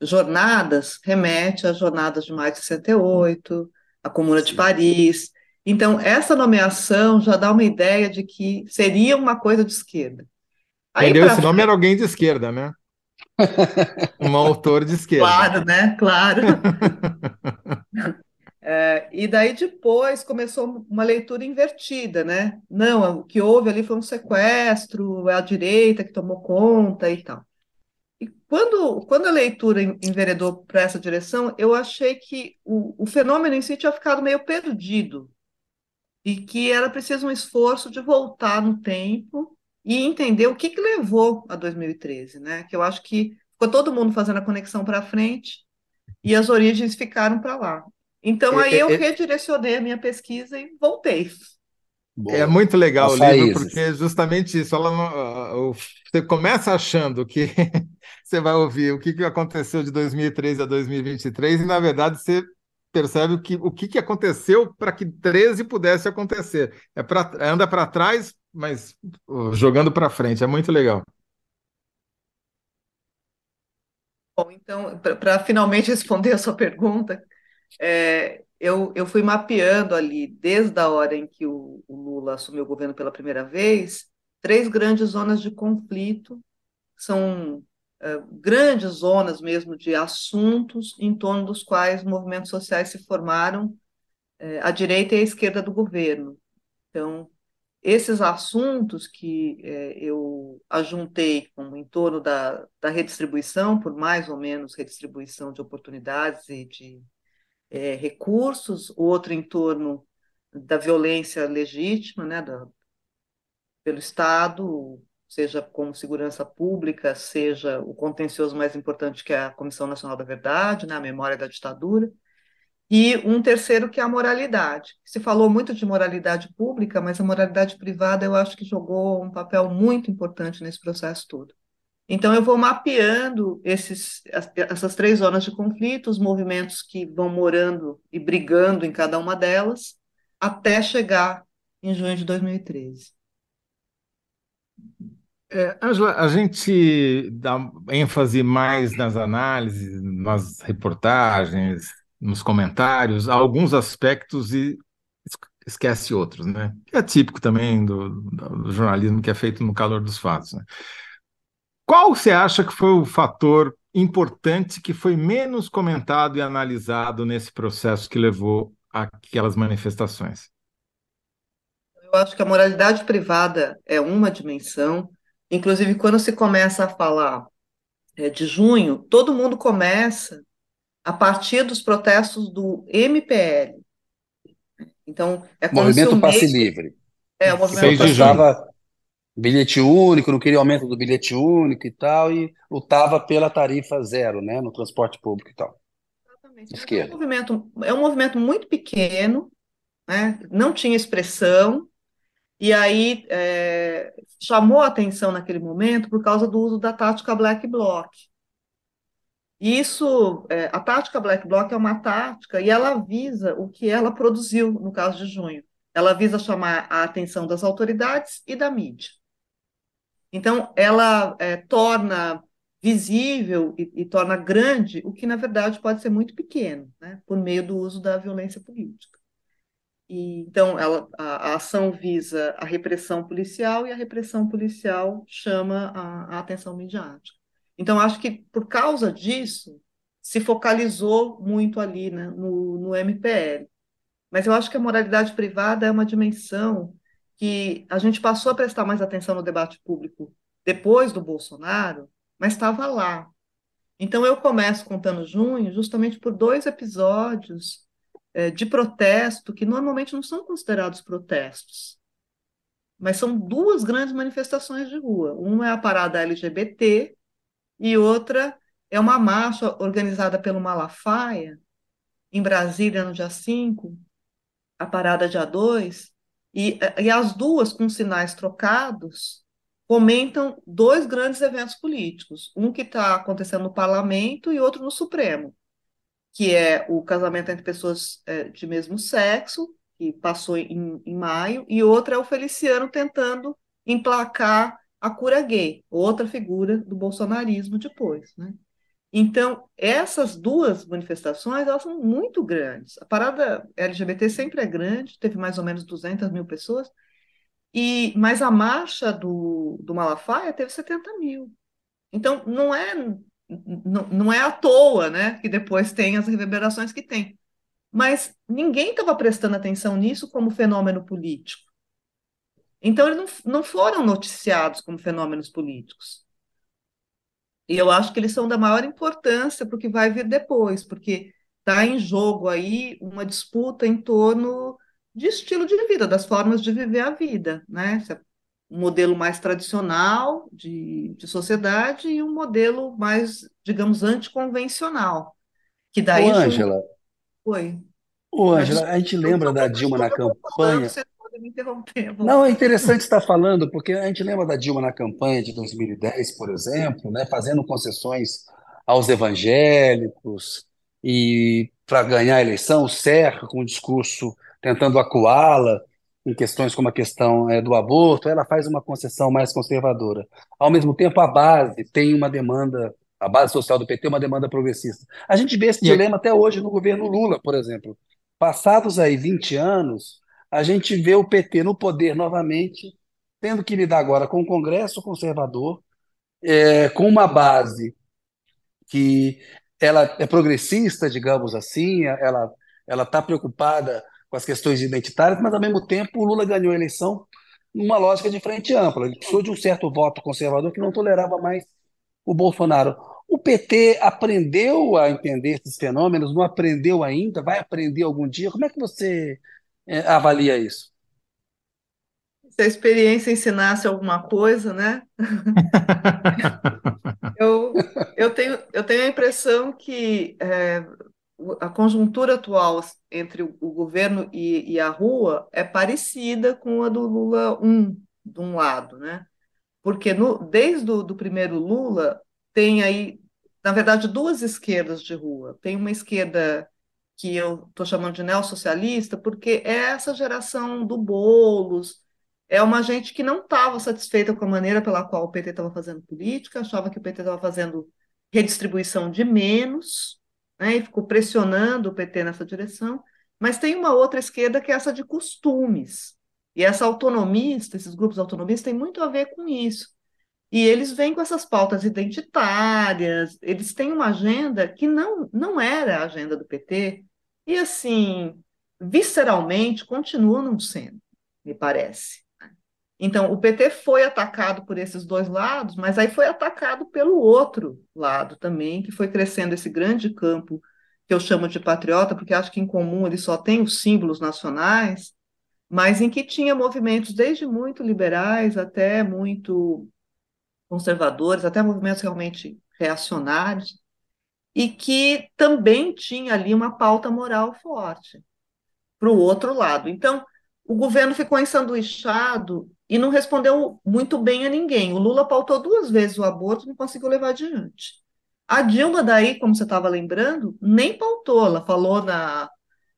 Speaker 3: jornadas, remete às jornadas de maio de 68, a Comuna de
Speaker 1: Sim.
Speaker 3: Paris. Então, essa nomeação já dá uma ideia de que seria uma coisa de esquerda.
Speaker 2: Quem
Speaker 3: Aí
Speaker 2: deu esse nome era alguém de esquerda, né? [laughs] Um autor de esquerda.
Speaker 3: Claro, né? Claro. [laughs] É, e daí depois começou uma leitura invertida, né? Não, o que houve ali foi um sequestro, é a direita que tomou conta e tal. E quando, quando a leitura en- enveredou para essa direção, eu achei que o, o fenômeno em si tinha ficado meio perdido e que era preciso um esforço de voltar no tempo e entender o que que levou a 2013, né? Que eu acho que ficou todo mundo fazendo a conexão para frente e as origens ficaram para lá. Então aí
Speaker 1: É, é,
Speaker 3: eu
Speaker 1: é-
Speaker 3: redirecionei a minha pesquisa e voltei.
Speaker 2: É
Speaker 1: Boa.
Speaker 2: muito legal
Speaker 1: As
Speaker 2: o livro, porque é justamente isso. Ela ah, o- você começa achando que [laughs] você vai ouvir o que que aconteceu de 2013 a 2023, e na verdade você percebe o que, o que que aconteceu para que 13 pudesse acontecer. É pra, anda para trás, mas uh, jogando para frente. É muito legal.
Speaker 3: Bom, então, para finalmente [laughs] responder a sua pergunta, é, eu, eu fui mapeando ali, desde a hora em que o, o Lula assumiu o governo pela primeira vez, três grandes zonas de conflito, são é, grandes zonas mesmo de assuntos em torno dos quais movimentos sociais se formaram, é, à direita e à esquerda do governo. Então, esses assuntos que eh, eu ajuntei como em torno da, da redistribuição, por mais ou menos redistribuição de oportunidades e de eh, recursos, o outro em torno da violência legítima, né, da, pelo Estado, seja como segurança pública, seja o contencioso mais importante que é a Comissão Nacional da Verdade, né, a memória da ditadura, e um terceiro que é a moralidade. Se falou muito de moralidade pública, mas a moralidade privada eu acho que jogou um papel muito importante nesse processo todo. Então eu vou mapeando esses, essas três zonas de conflito, os movimentos que vão morando e brigando em cada uma delas, até chegar em junho de 2013.
Speaker 2: É, Angela, a gente dá ênfase mais nas análises, nas reportagens, nos comentários, alguns aspectos e esquece outros, né? É típico também do, do jornalismo que é feito no calor dos fatos. Né? Qual você acha que foi o fator importante que foi menos comentado e analisado nesse processo que levou àquelas manifestações?
Speaker 3: Eu acho que a moralidade privada é uma dimensão. Inclusive, quando se começa a falar é, de junho, todo mundo começa a partir dos protestos do MPL. Então, é como
Speaker 1: movimento
Speaker 3: se o
Speaker 1: Passe Livre.
Speaker 3: É, o movimento
Speaker 1: Passe Livre bilhete único, não queria aumento do bilhete único e tal, e lutava pela tarifa zero, né, no transporte público e tal.
Speaker 3: Exatamente. Esquerda. É um movimento, é um movimento muito pequeno, né, não tinha expressão, e aí é, chamou a atenção naquele momento por causa do uso da tática Black Bloc. Isso, é, a tática Black Bloc é uma tática e ela visa o que ela produziu no caso de junho. Ela visa chamar a atenção das autoridades e da mídia. Então, ela é, torna visível e, e, torna grande o que, na verdade, pode ser muito pequeno, né, por meio do uso da violência política. E, então, ela, a, a, ação visa a repressão policial e a repressão policial chama a, a atenção midiática. Então, acho que, por causa disso, se focalizou muito ali né, no, no MPL. Mas eu acho que a moralidade privada é uma dimensão que a gente passou a prestar mais atenção no debate público depois do Bolsonaro, mas estava lá. Então, eu começo contando junho justamente por dois episódios é, de protesto que normalmente não são considerados protestos, mas são duas grandes manifestações de rua. Uma é a parada LGBT e outra é uma marcha organizada pelo Malafaia, em Brasília, no dia 5, a parada dia 2, e, e as duas, com sinais trocados, comentam dois grandes eventos políticos, um que está acontecendo no parlamento e outro no Supremo, que é o casamento entre pessoas é, de mesmo sexo, que passou em, em maio, e outra é o Feliciano tentando emplacar a cura gay, outra figura do bolsonarismo depois, né? Então, essas duas manifestações, elas são muito grandes. A parada LGBT sempre é grande, teve mais ou menos 200 mil pessoas, e mas a marcha do, do Malafaia teve 70 mil. Então, não é, não, não é à toa né, que depois tem as reverberações que tem. Mas ninguém estava prestando atenção nisso como fenômeno político. Então, eles não, não foram noticiados como fenômenos políticos. E eu acho que eles são da maior importância para o que vai vir depois, porque está em jogo aí uma disputa em torno de estilo de vida, das formas de viver a vida, né? É um modelo mais tradicional de, de sociedade e um modelo mais, digamos, anticonvencional. Que daí.
Speaker 1: Ô, Ângela.
Speaker 3: Oi.
Speaker 1: Ô, Ângela, a gente lembra da Dilma na campanha.
Speaker 3: Você me interromper.
Speaker 1: Não, é interessante estar falando, porque a gente lembra da Dilma na campanha de 2010, por exemplo, né, fazendo concessões aos evangélicos e para ganhar a eleição, o Serra com o discurso tentando acuá-la em questões como a questão é, do aborto, ela faz uma concessão mais conservadora. Ao mesmo tempo, a base tem uma demanda, a base social do PT é uma demanda progressista. A gente vê esse dilema até hoje no governo Lula, por exemplo. Passados aí 20 anos, a gente vê o PT no poder novamente, tendo que lidar agora com o Congresso conservador, é, com uma base que ela é progressista, digamos assim, ela ela está preocupada com as questões identitárias, mas ao mesmo tempo o Lula ganhou a eleição numa lógica de frente ampla. Ele precisou de um certo voto conservador que não tolerava mais o Bolsonaro. O PT aprendeu a entender esses fenômenos, não aprendeu ainda, vai aprender algum dia? Como é que você avalia isso?
Speaker 3: Se a experiência ensinasse alguma coisa, né? [laughs] eu, eu, tenho, eu tenho a impressão que é, a conjuntura atual entre o, o governo e, e, a rua é parecida com a do Lula 1, de um lado, né? Porque no, desde o do primeiro Lula, tem aí, na verdade, duas esquerdas de rua. Tem uma esquerda que eu estou chamando de neossocialista, porque é essa geração do Boulos, é uma gente que não estava satisfeita com a maneira pela qual o PT estava fazendo política, achava que o PT estava fazendo redistribuição de menos, né, e ficou pressionando o PT nessa direção, mas tem uma outra esquerda que é essa de costumes, e essa autonomista, esses grupos autonomistas, tem muito a ver com isso. E eles vêm com essas pautas identitárias, eles têm uma agenda que não, não era a agenda do PT, e assim, visceralmente, continua não sendo, me parece. Então, o PT foi atacado por esses dois lados, mas aí foi atacado pelo outro lado também, que foi crescendo esse grande campo que eu chamo de patriota, porque acho que em comum ele só tem os símbolos nacionais, mas em que tinha movimentos desde muito liberais até muito conservadores, até movimentos realmente reacionários, e que também tinha ali uma pauta moral forte para o outro lado. Então, o governo ficou ensanduichado e não respondeu muito bem a ninguém. O Lula pautou duas vezes o aborto e não conseguiu levar adiante. A Dilma, daí, como você estava lembrando, nem pautou, ela falou na,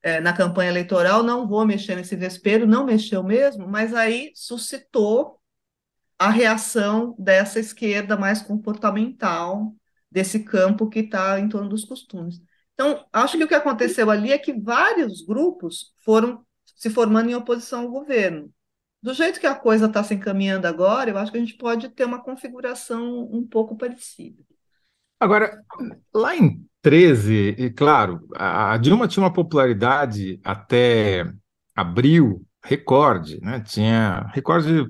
Speaker 3: é, na campanha eleitoral: não vou mexer nesse vespeiro, não mexeu mesmo, mas aí suscitou a reação dessa esquerda mais comportamental, desse campo que está em torno dos costumes. Então, acho que o que aconteceu ali é que vários grupos foram se formando em oposição ao governo. Do jeito que a coisa está se encaminhando agora, eu acho que a gente pode ter uma configuração um pouco parecida.
Speaker 2: Agora, lá em 13, e claro, a Dilma tinha uma popularidade até abril recorde, né? Tinha recorde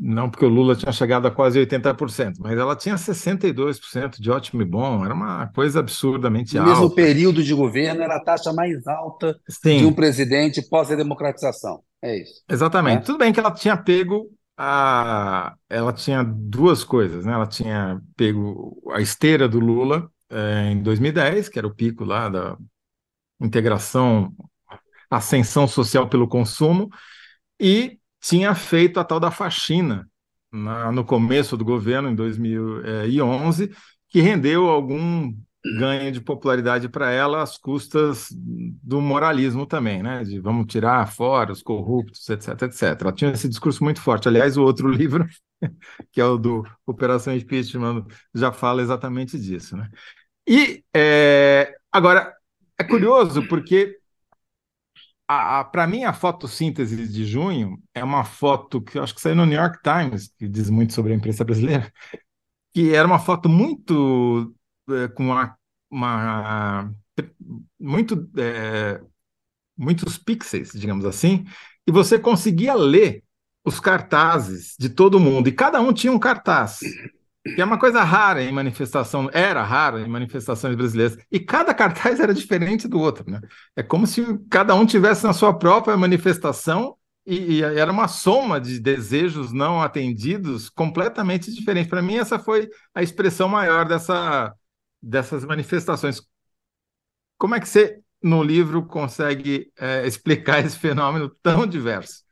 Speaker 2: não porque o Lula tinha chegado a quase 80%, mas ela tinha 62% de ótimo e bom, era uma coisa absurdamente
Speaker 1: no
Speaker 2: alta.
Speaker 1: No mesmo período de governo, era a taxa mais alta Sim. de um presidente pós-democratização. É isso.
Speaker 2: Exatamente. É. Tudo bem que ela tinha pego a. Ela tinha duas coisas, né? Ela tinha pego a esteira do Lula é, em 2010, que era o pico lá da integração, ascensão social pelo consumo, e tinha feito a tal da faxina na, no começo do governo, em 2011, que rendeu algum ganho de popularidade para ela às custas do moralismo também, né? De vamos tirar fora os corruptos, etc, etc. Ela tinha esse discurso muito forte. Aliás, o outro [laughs] livro, que é o do Operação Impeachment, já fala exatamente disso, né? E é, agora é curioso porque para mim, a fotossíntese de junho é uma foto que eu acho que saiu no New York Times, que diz muito sobre a imprensa brasileira, [laughs] que era uma foto muito é, com uma, uma muito é, muitos pixels, digamos assim, e você conseguia ler os cartazes de todo mundo, e cada um tinha um cartaz que é uma coisa rara em manifestação, era rara em manifestações brasileiras, e cada cartaz era diferente do outro, né? É como se cada um tivesse na sua própria manifestação e, e era uma soma de desejos não atendidos completamente diferente. Para mim, essa foi a expressão maior dessa, dessas manifestações. Como é que você, no livro, consegue é, explicar esse fenômeno tão diverso?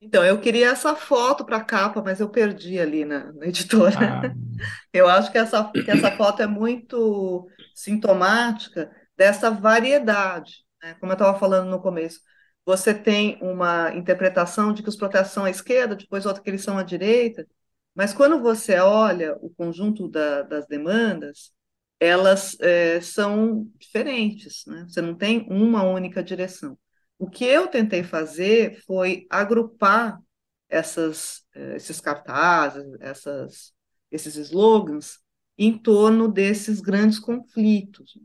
Speaker 3: Então, eu queria essa foto para a capa, mas eu perdi ali na, na editora. Ah. [laughs] Eu acho que essa, que essa foto é muito sintomática dessa variedade. Né? Como eu estava falando no começo, você tem uma interpretação de que os protestos são à esquerda, depois outra que eles são à direita, mas quando você olha o conjunto da, das demandas, elas é, são diferentes, né? você não tem uma única direção. O que eu tentei fazer foi agrupar essas, eh, esses cartazes, essas, esses slogans em torno desses grandes conflitos,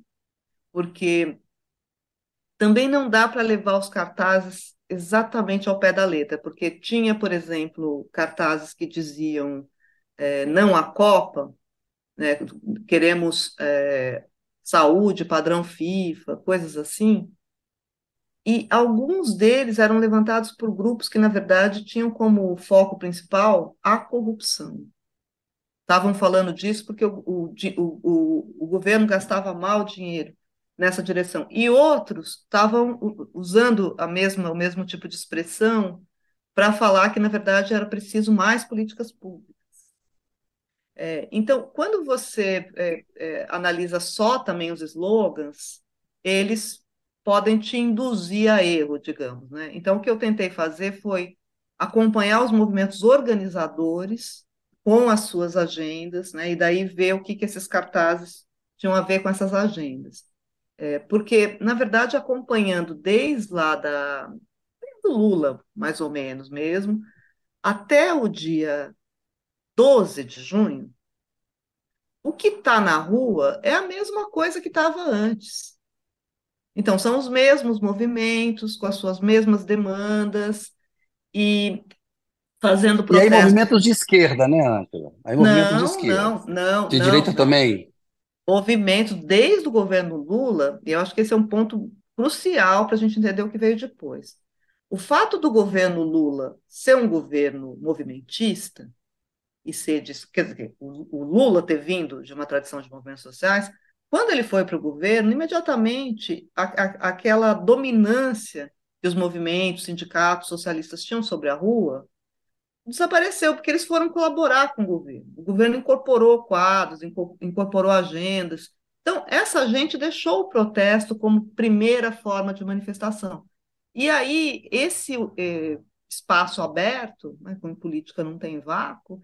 Speaker 3: porque também não dá para levar os cartazes exatamente ao pé da letra, porque tinha, por exemplo, cartazes que diziam é, não à Copa, né, queremos é, saúde, padrão FIFA, coisas assim, e alguns deles eram levantados por grupos que, na verdade, tinham como foco principal a corrupção. Estavam falando disso porque o, o, o, o governo gastava mal dinheiro nessa direção. E outros estavam usando a mesma, o mesmo tipo de expressão para falar que, na verdade, era preciso mais políticas públicas. É, então, quando você é, é, analisa só também os slogans, eles podem te induzir a erro, digamos. Né? Então, o que eu tentei fazer foi acompanhar os movimentos organizadores com as suas agendas, né? e daí ver o que, que esses cartazes tinham a ver com essas agendas. É, porque, na verdade, acompanhando desde lá da, do Lula, mais ou menos mesmo, até o dia 12 de junho, o que está na rua é a mesma coisa que estava antes. Então, são os mesmos movimentos, com as suas mesmas demandas, e fazendo protesto.
Speaker 1: E aí movimentos de esquerda, né, Ângela? Aí movimentos
Speaker 3: não,
Speaker 1: de esquerda.
Speaker 3: Não, não,
Speaker 1: De
Speaker 3: não,
Speaker 1: direita
Speaker 3: não.
Speaker 1: também?
Speaker 3: Movimento desde o governo Lula, e eu acho que esse é um ponto crucial para a gente entender o que veio depois. O fato do governo Lula ser um governo movimentista, e ser disso, quer dizer, o Lula ter vindo de uma tradição de movimentos sociais, quando ele foi para o governo, imediatamente a, a, aquela dominância que os movimentos, sindicatos, socialistas tinham sobre a rua desapareceu, porque eles foram colaborar com o governo. O governo incorporou quadros, incorporou agendas. Então, essa gente deixou o protesto como primeira forma de manifestação. E aí, esse eh, espaço aberto, né, como política não tem vácuo,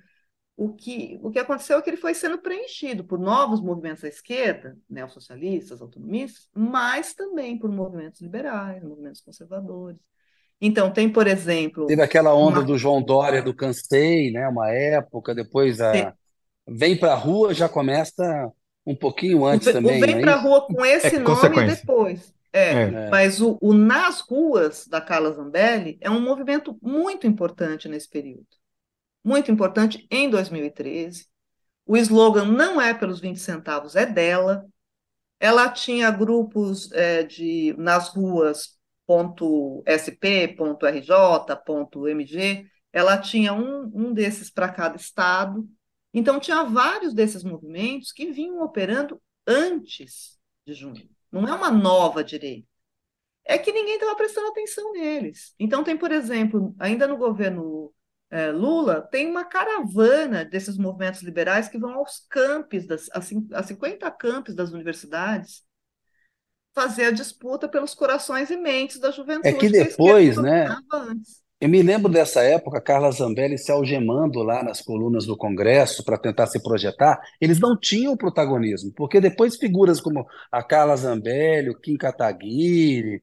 Speaker 3: o que, o que aconteceu é que ele foi sendo preenchido por novos movimentos à esquerda, neossocialistas, autonomistas, mas também por movimentos liberais, movimentos conservadores. Então, tem, por exemplo.
Speaker 1: Teve aquela onda uma... do João Dória do Cansei, né? Uma época, depois a... Vem para a rua já começa um pouquinho antes
Speaker 3: o,
Speaker 1: também.
Speaker 3: O Vem
Speaker 1: é
Speaker 3: para a rua com esse
Speaker 2: é
Speaker 3: nome depois. É, é, mas o, o Nas Ruas da Carla Zambelli é um movimento muito importante nesse período muito importante, em 2013. O slogan não é pelos 20 centavos, é dela. Ela tinha grupos é, de nas ruas .sp, .rj, .mg, ela tinha um, um desses para cada estado. Então, tinha vários desses movimentos que vinham operando antes de junho. Não é uma nova direita. É que ninguém estava prestando atenção neles. Então, tem, por exemplo, ainda no governo Lula, tem uma caravana desses movimentos liberais que vão aos campos, das, a, a 50 campos das universidades, fazer a disputa pelos corações e mentes da juventude.
Speaker 1: É que depois, que né? Eu me lembro dessa época, Carla Zambelli se algemando lá nas colunas do Congresso para tentar se projetar. Eles não tinham protagonismo, porque depois figuras como a Carla Zambelli, o Kim Kataguiri,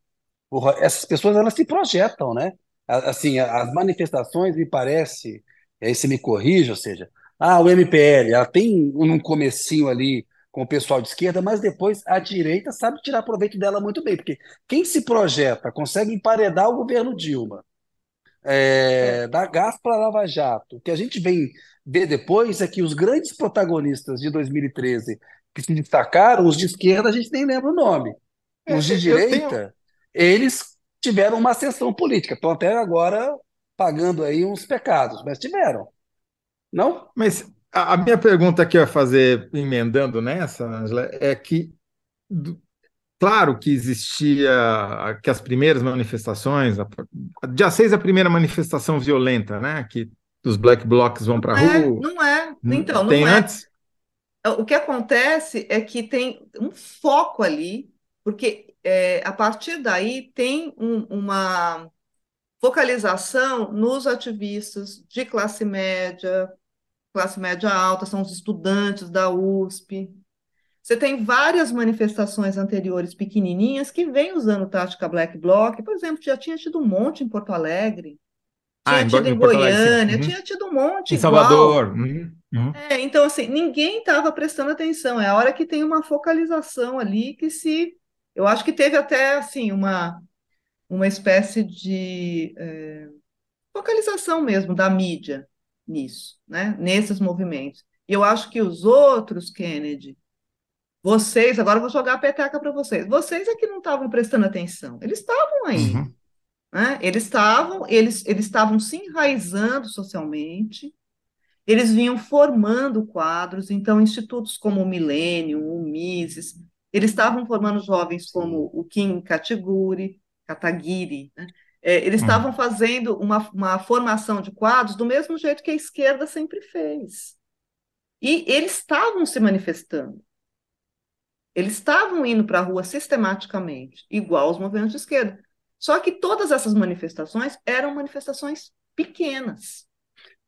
Speaker 1: essas pessoas elas se projetam, né? Assim, as manifestações me parece, aí você me corrija, ou seja, ah, o MPL, ela tem um comecinho ali com o pessoal de esquerda, mas depois a direita sabe tirar proveito dela muito bem, porque quem se projeta consegue emparedar o governo Dilma, é, é. dar gás para Lava Jato. O que a gente vem ver depois é que os grandes protagonistas de 2013 que se destacaram, os de esquerda, a gente nem lembra o nome. Os de direita, eles tiveram uma ascensão política. Estão até agora pagando aí uns pecados, mas tiveram. Não?
Speaker 2: Mas a minha pergunta que eu ia fazer, emendando nessa, Angela, é que, claro que existia que as primeiras manifestações, dia 6 a primeira manifestação violenta, né? Que os black blocs vão para a
Speaker 3: é,
Speaker 2: rua.
Speaker 3: Não é, então, não
Speaker 2: tem
Speaker 3: é.
Speaker 2: antes?
Speaker 3: O que acontece é que tem um foco ali, porque é, a partir daí tem um, uma focalização nos ativistas de classe média, classe média alta, são os estudantes da USP. Você tem várias manifestações anteriores pequenininhas que vêm usando tática Black Bloc, por exemplo, já tinha tido um monte em Porto Alegre, tinha ah, tido em, em Goiânia, uhum. tinha tido um monte
Speaker 2: em Salvador. Uhum.
Speaker 3: Uhum. É, então, assim, ninguém estava prestando atenção. É a hora que tem uma focalização ali que se eu acho que teve até assim uma, uma espécie de é, focalização mesmo da mídia nisso, né? nesses movimentos. E eu acho que os outros, Kennedy, vocês, agora eu vou jogar a peteca para vocês, vocês é que não estavam prestando atenção, eles estavam aí. Uhum. Né? Eles estavam, eles, eles estavam se enraizando socialmente, eles vinham formando quadros, então institutos como o Milênio, o Mises, eles estavam formando jovens como o Kim Kataguri, Kataguiri, né? é, eles hum. estavam fazendo uma, uma formação de quadros do mesmo jeito que a esquerda sempre fez. E eles estavam se manifestando. Eles estavam indo para a rua sistematicamente, igual os movimentos de esquerda. Só que todas essas manifestações eram manifestações pequenas.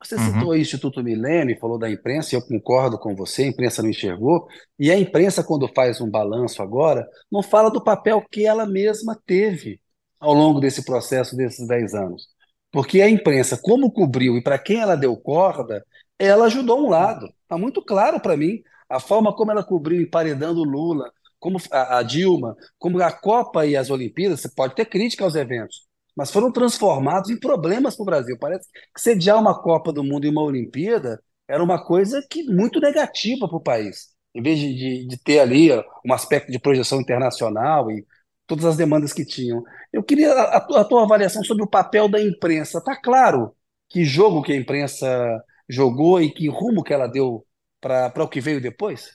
Speaker 1: Você uhum. citou o Instituto Milênio falou da imprensa, e eu concordo com você, a imprensa não enxergou, e a imprensa, quando faz um balanço agora, não fala do papel que ela mesma teve ao longo desse processo desses 10 anos. Porque a imprensa, como cobriu e para quem ela deu corda, ela ajudou um lado. Está muito claro para mim a forma como ela cobriu emparedando o Lula, como a, a, Dilma, como a Copa e as Olimpíadas, você pode ter crítica aos eventos, mas foram transformados em problemas para o Brasil. Parece que sediar uma Copa do Mundo e uma Olimpíada era uma coisa que muito negativa para o país. Em vez de, de, de, ter ali um aspecto de projeção internacional e todas as demandas que tinham. Eu queria a, a tua avaliação sobre o papel da imprensa. Está claro que jogo que a imprensa jogou e que rumo que ela deu para o que veio depois?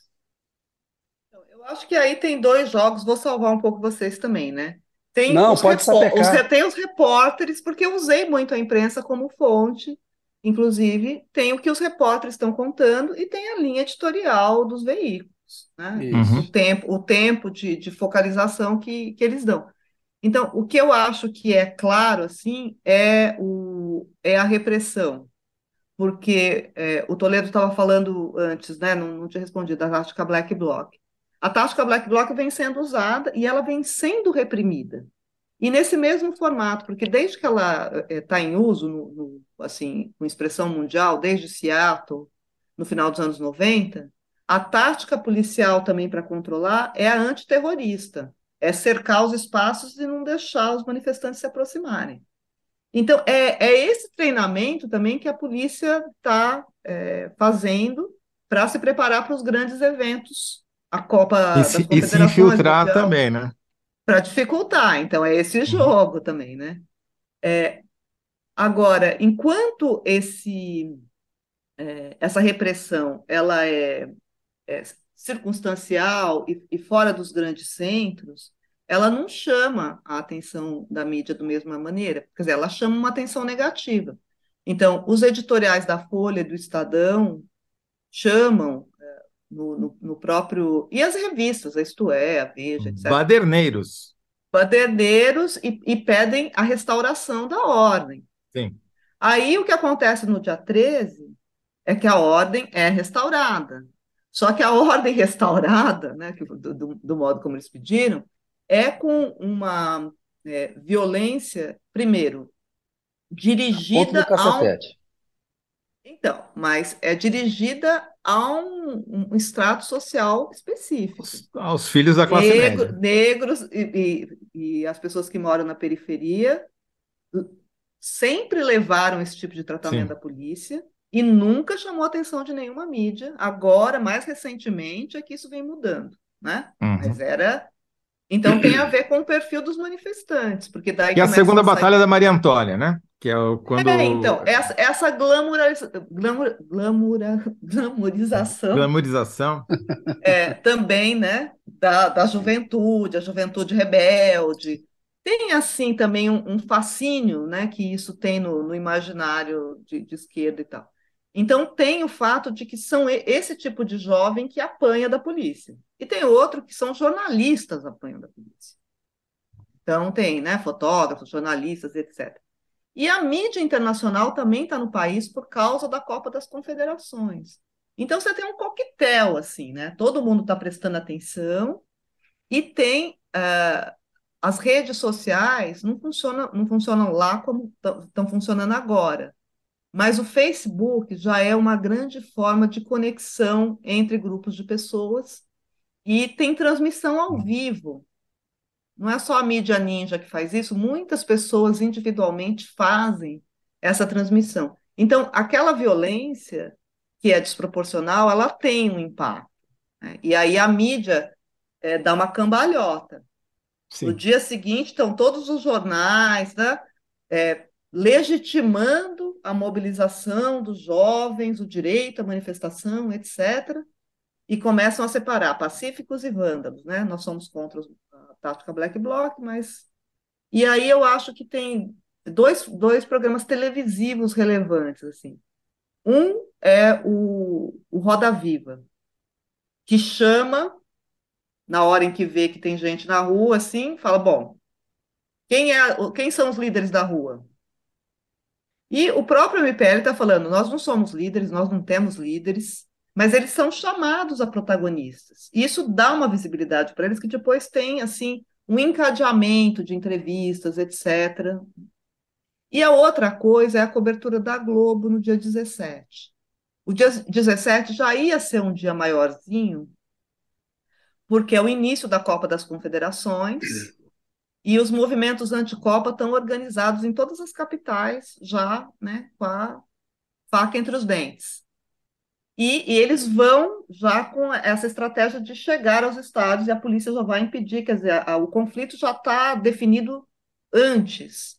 Speaker 3: Eu acho que aí tem dois jogos, vou salvar um pouco vocês também, né? Tem
Speaker 1: Não, os pode
Speaker 3: os, tem os repórteres, porque eu usei muito a imprensa como fonte, inclusive tem o que os repórteres estão contando e tem a linha editorial dos veículos, né? Uhum. O tempo, o tempo de, de focalização que, que eles dão. Então, o que eu acho que é claro, assim, é, o, é a repressão porque é, o Toledo estava falando antes, né, não, não tinha respondido, da tática Black Bloc. A tática Black Bloc vem sendo usada e ela vem sendo reprimida. E nesse mesmo formato, porque desde que ela está é, em uso, no, no, assim, com expressão mundial, desde Seattle, no final dos anos 90, a tática policial também para controlar é a antiterrorista, é cercar os espaços e não deixar os manifestantes se aproximarem. Então, é, é esse treinamento também que a polícia está é, fazendo para se preparar para os grandes eventos, a Copa
Speaker 2: e se, e se infiltrar também, né?
Speaker 3: Para dificultar. Então, é esse uhum. jogo também, né? É, agora, enquanto esse, é, essa repressão ela é, é circunstancial e, e fora dos grandes centros, ela não chama a atenção da mídia da mesma maneira, quer dizer, ela chama uma atenção negativa. Então, os editoriais da Folha, do Estadão, chamam no, no, no, próprio. E as revistas, a Isto É, a Veja, etc.
Speaker 2: Baderneiros.
Speaker 3: Baderneiros e, e pedem a restauração da ordem.
Speaker 2: Sim.
Speaker 3: Aí o que acontece no dia 13 é que a ordem é restaurada. Só que a [laughs] ordem restaurada, né, do, do, do modo como eles pediram, é com uma é, violência, primeiro, dirigida a um... Então, mas é dirigida a um, um extrato social específico.
Speaker 2: Aos filhos da classe Negro, média.
Speaker 3: Negros e, e, e, as pessoas que moram na periferia sempre levaram esse tipo de tratamento Sim. da polícia e nunca chamou a atenção de nenhuma mídia. Agora, mais recentemente, é que isso vem mudando, né? Uhum. Mas era então tem a ver com o perfil dos manifestantes, porque daí.
Speaker 2: Que é a segunda a batalha da Maria Antônia, né? Que é o, quando.
Speaker 3: É, então, essa, essa glamoura, glamorização.
Speaker 2: Glamorização. [laughs]
Speaker 3: É, também, né? Da, da juventude, a juventude rebelde. Tem, assim, também um, um fascínio, né? Que isso tem no, no imaginário de, de esquerda e tal. Então, tem o fato de que são esse tipo de jovem que apanha da polícia. E tem outro que são jornalistas apanham da polícia. Então, tem né, fotógrafos, jornalistas, etc. E a mídia internacional também está no país por causa da Copa das Confederações. Então, você tem um coquetel, assim, né? Todo mundo está prestando atenção e tem... Uh, as redes sociais não funcionam, não funcionam lá como estão funcionando agora. Mas o Facebook já é uma grande forma de conexão entre grupos de pessoas e tem transmissão ao uhum. vivo. Não é só a mídia ninja que faz isso, muitas pessoas individualmente fazem essa transmissão. Então, aquela violência que é desproporcional, ela tem um impacto. Né? E aí a mídia é, dá uma cambalhota. Sim. No dia seguinte, estão todos os jornais né, é, legitimando a mobilização dos jovens, o direito à manifestação, etc., e começam a separar pacíficos e vândalos, né? Nós somos contra a tática Black Bloc, mas... E aí eu acho que tem dois, dois programas televisivos relevantes, assim. Um é o, o Roda Viva, que chama, na hora em que vê que tem gente na rua, assim, fala, bom, quem, é, quem são os líderes da rua? E o próprio MPL está falando: nós não somos líderes, nós não temos líderes, mas eles são chamados a protagonistas. E isso dá uma visibilidade para eles que depois tem assim um encadeamento de entrevistas, etc. E a outra coisa é a cobertura da Globo no dia 17. O dia 17 já ia ser um dia maiorzinho, porque é o início da Copa das Confederações e os movimentos anti-Copa estão organizados em todas as capitais já, né, com a faca entre os dentes. E, e, eles vão já com essa estratégia de chegar aos estádios e a polícia já vai impedir, quer dizer, a, a, o conflito já está definido antes.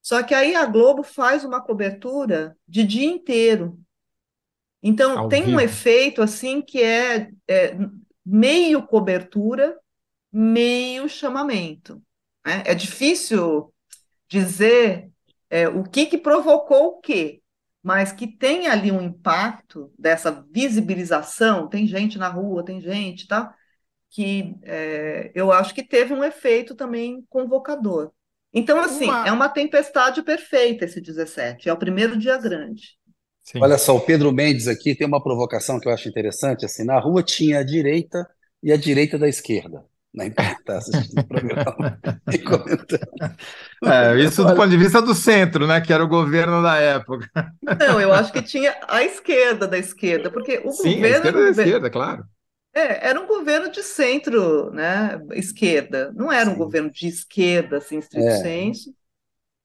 Speaker 3: Só que aí a Globo faz uma cobertura de dia inteiro. Então Ao tem vivo. um efeito assim que é, é meio cobertura, meio chamamento. Né? É difícil dizer é, o que, que provocou o quê, mas que tem ali um impacto dessa visibilização, tem gente na rua, tem gente, tá? que é, eu acho que teve um efeito também convocador. Então, assim, uma... é uma tempestade perfeita esse 17, é o primeiro dia grande.
Speaker 1: Sim. Olha só, o Pedro Mendes aqui tem uma provocação que eu acho interessante, assim, na rua tinha a direita e a direita da esquerda na tá assistindo o programa e [laughs]
Speaker 2: comentando. É, isso do ponto de vista do centro, né? Que era o governo da época.
Speaker 3: Não, eu acho que tinha a esquerda da esquerda, porque o
Speaker 2: Sim,
Speaker 3: governo. A
Speaker 2: esquerda da esquerda, claro.
Speaker 3: É, era um governo de centro, né? Esquerda. Não era Sim. um governo de esquerda, assim, estrito é. senso.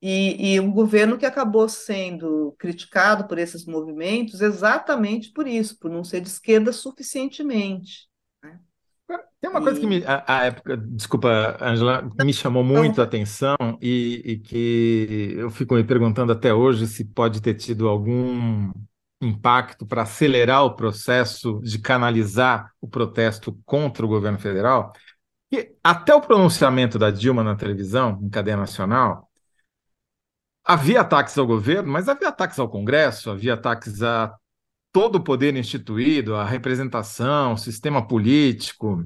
Speaker 3: E, e um governo que acabou sendo criticado por esses movimentos exatamente por isso, por não ser de esquerda suficientemente.
Speaker 2: Tem uma coisa que me, a, a época, desculpa, Angela, me chamou muito a atenção e, e, que eu fico me perguntando até hoje se pode ter tido algum impacto para acelerar o processo de canalizar o protesto contra o governo federal. E até o pronunciamento da Dilma na televisão, em cadeia nacional, havia ataques ao governo, mas havia ataques ao Congresso, havia ataques a todo o poder instituído, a representação, o sistema político,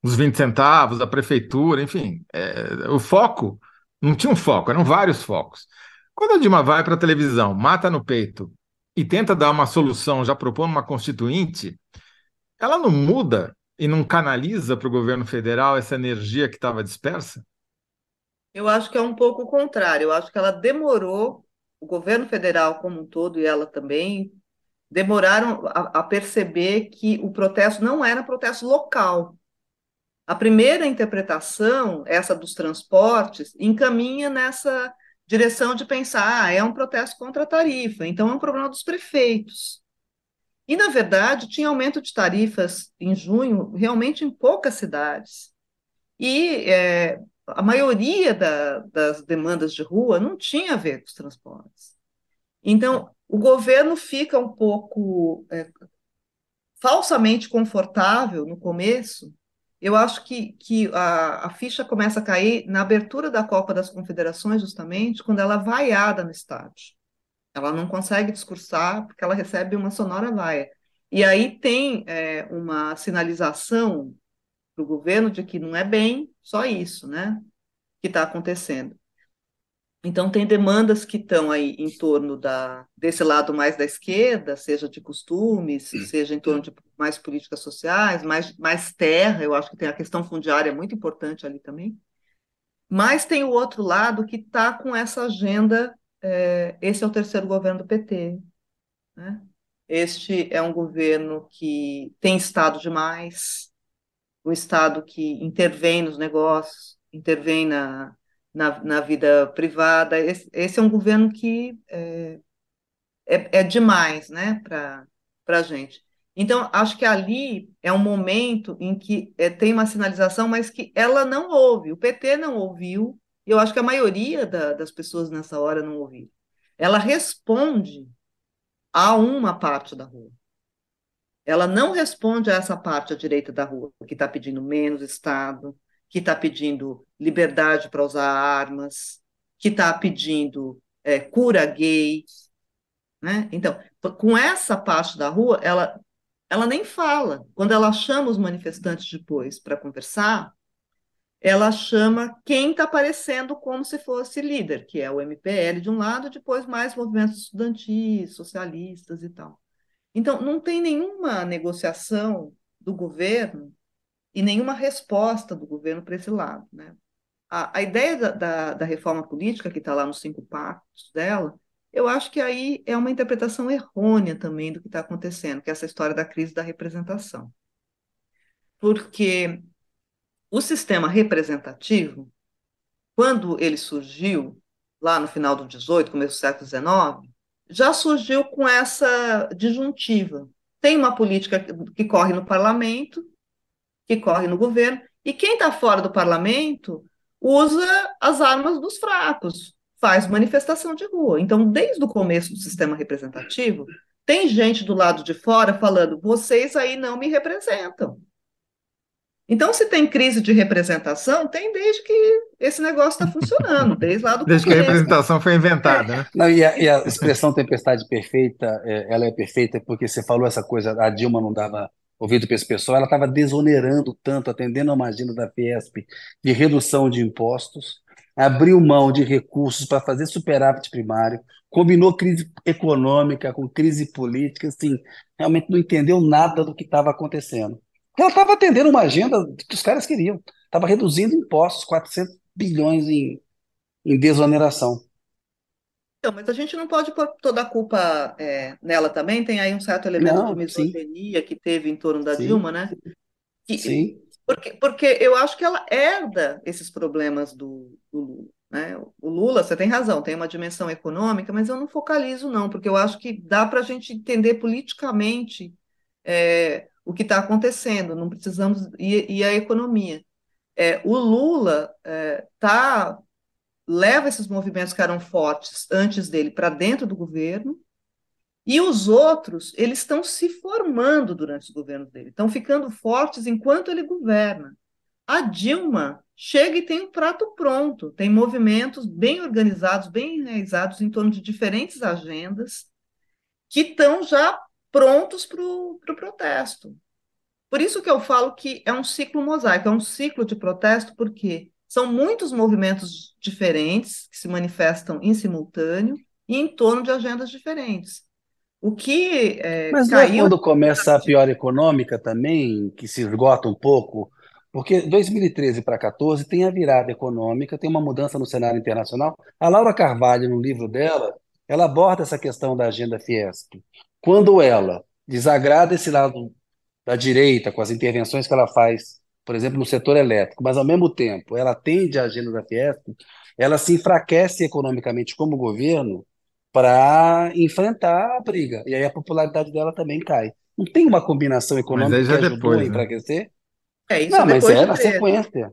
Speaker 2: os 20 centavos, a prefeitura, enfim, é, o foco não tinha um foco, eram vários focos. Quando a Dilma vai para a televisão, mata no peito e tenta dar uma solução, já propondo uma constituinte, ela não muda e não canaliza para o governo federal essa energia que estava dispersa?
Speaker 3: Eu acho que é um pouco o contrário. Eu acho que ela demorou, o governo federal como um todo e ela também, demoraram a, a perceber que o protesto não era protesto local, a primeira interpretação, essa dos transportes, encaminha nessa direção de pensar, ah, é um protesto contra a tarifa, então é um problema dos prefeitos. E, na verdade, tinha aumento de tarifas em junho, realmente em poucas cidades. E é, a maioria da, das demandas de rua não tinha a ver com os transportes. Então, o governo fica um pouco é, falsamente confortável no começo eu acho que, que a, a, ficha começa a cair na abertura da Copa das Confederações, justamente, quando ela é vaiada no estádio. Ela não consegue discursar porque ela recebe uma sonora vaia. E aí tem é, uma sinalização para o governo de que não é bem só isso, né, que está acontecendo. Então, tem demandas que estão aí em torno da, desse lado mais da esquerda, seja de costumes, seja em torno de mais políticas sociais, mais, mais terra, eu acho que tem a questão fundiária muito importante ali também. Mas tem o outro lado que está com essa agenda, é, esse é o terceiro governo do PT. Né? Este é um governo que tem Estado demais, um Estado que intervém nos negócios, intervém na, na, na vida privada. Esse, esse, é um governo que é, é, é demais né, para a gente. Então, acho que ali é um momento em que é, tem uma sinalização, mas que ela não ouve. O PT não ouviu, e eu acho que a maioria da, das pessoas nessa hora não ouviu. Ela responde a uma parte da rua. Ela não responde a essa parte à direita da rua, que está pedindo menos Estado, que está pedindo liberdade para usar armas, que está pedindo é, cura gay. Né? Então, com essa parte da rua, ela, ela nem fala. Quando ela chama os manifestantes depois para conversar, ela chama quem está aparecendo como se fosse líder, que é o MPL de um lado, depois mais movimentos estudantis, socialistas e tal. Então, não tem nenhuma negociação do governo e nenhuma resposta do governo para esse lado. Né? A, a ideia da, da, da, reforma política, que está lá nos cinco pactos dela, eu acho que aí é uma interpretação errônea também do que está acontecendo, que é essa história da crise da representação. Porque o sistema representativo, quando ele surgiu, lá no final do 18, começo do século 19, já surgiu com essa disjuntiva. Tem uma política que corre no parlamento, que corre no governo, e quem está fora do parlamento usa as armas dos fracos, faz manifestação de rua. Então, desde o começo do sistema representativo, tem gente do lado de fora falando: vocês aí não me representam. Então, se tem crise de representação, tem desde que esse negócio está funcionando, desde lá do
Speaker 2: Desde que a representação foi inventada, né?
Speaker 1: Não, e, a, e, a, expressão tempestade perfeita, é, ela é perfeita porque você falou essa coisa, a Dilma não dava ouvido para esse pessoal, ela estava desonerando tanto, atendendo a uma agenda da Fiesp de redução de impostos, abriu mão de recursos para fazer superávit primário, combinou crise econômica com crise política, assim, realmente não entendeu nada do que estava acontecendo. Ela estava atendendo uma agenda que os caras queriam, estava reduzindo impostos, 400 bilhões em, em desoneração.
Speaker 3: Então, mas a gente não pode pôr toda a culpa é, nela também, tem aí um certo elemento não, de misoginia sim. que teve em torno da sim. Dilma, né? Que,
Speaker 1: sim.
Speaker 3: Porque, porque eu acho que ela herda esses problemas do, do Lula. Né? O Lula, você tem razão, tem uma dimensão econômica, mas eu não focalizo, não, porque eu acho que dá para a gente entender politicamente é, o que está acontecendo, não precisamos. E, e a economia. É, o Lula é, tá, leva esses movimentos que eram fortes antes dele para dentro do governo, e os outros, eles estão se formando durante o governo dele, estão ficando fortes enquanto ele governa. A Dilma chega e tem um prato pronto, tem movimentos bem organizados, bem realizados em torno de diferentes agendas, que estão já prontos para o pro protesto. Por isso que eu falo que é um ciclo mosaico, é um ciclo de protesto, porque são muitos movimentos diferentes que se manifestam em simultâneo e em torno de agendas diferentes. O que é,
Speaker 1: Mas não é quando começa a pior econômica também, que se esgota um pouco? Porque 2013 para 2014 tem a virada econômica, tem uma mudança no cenário internacional. A Laura Carvalho, no livro dela, ela aborda essa questão da agenda Fiesp. Quando ela desagrada esse lado da direita, com as intervenções que ela faz, por exemplo, no setor elétrico, mas ao mesmo tempo ela atende a agenda da Fiesp, ela se enfraquece economicamente como governo para enfrentar a briga. E aí a popularidade dela também cai. Não tem uma combinação econômica que ajudou depois, a né? enfraquecer? Né?
Speaker 3: É, isso não, mas é
Speaker 1: na sequência.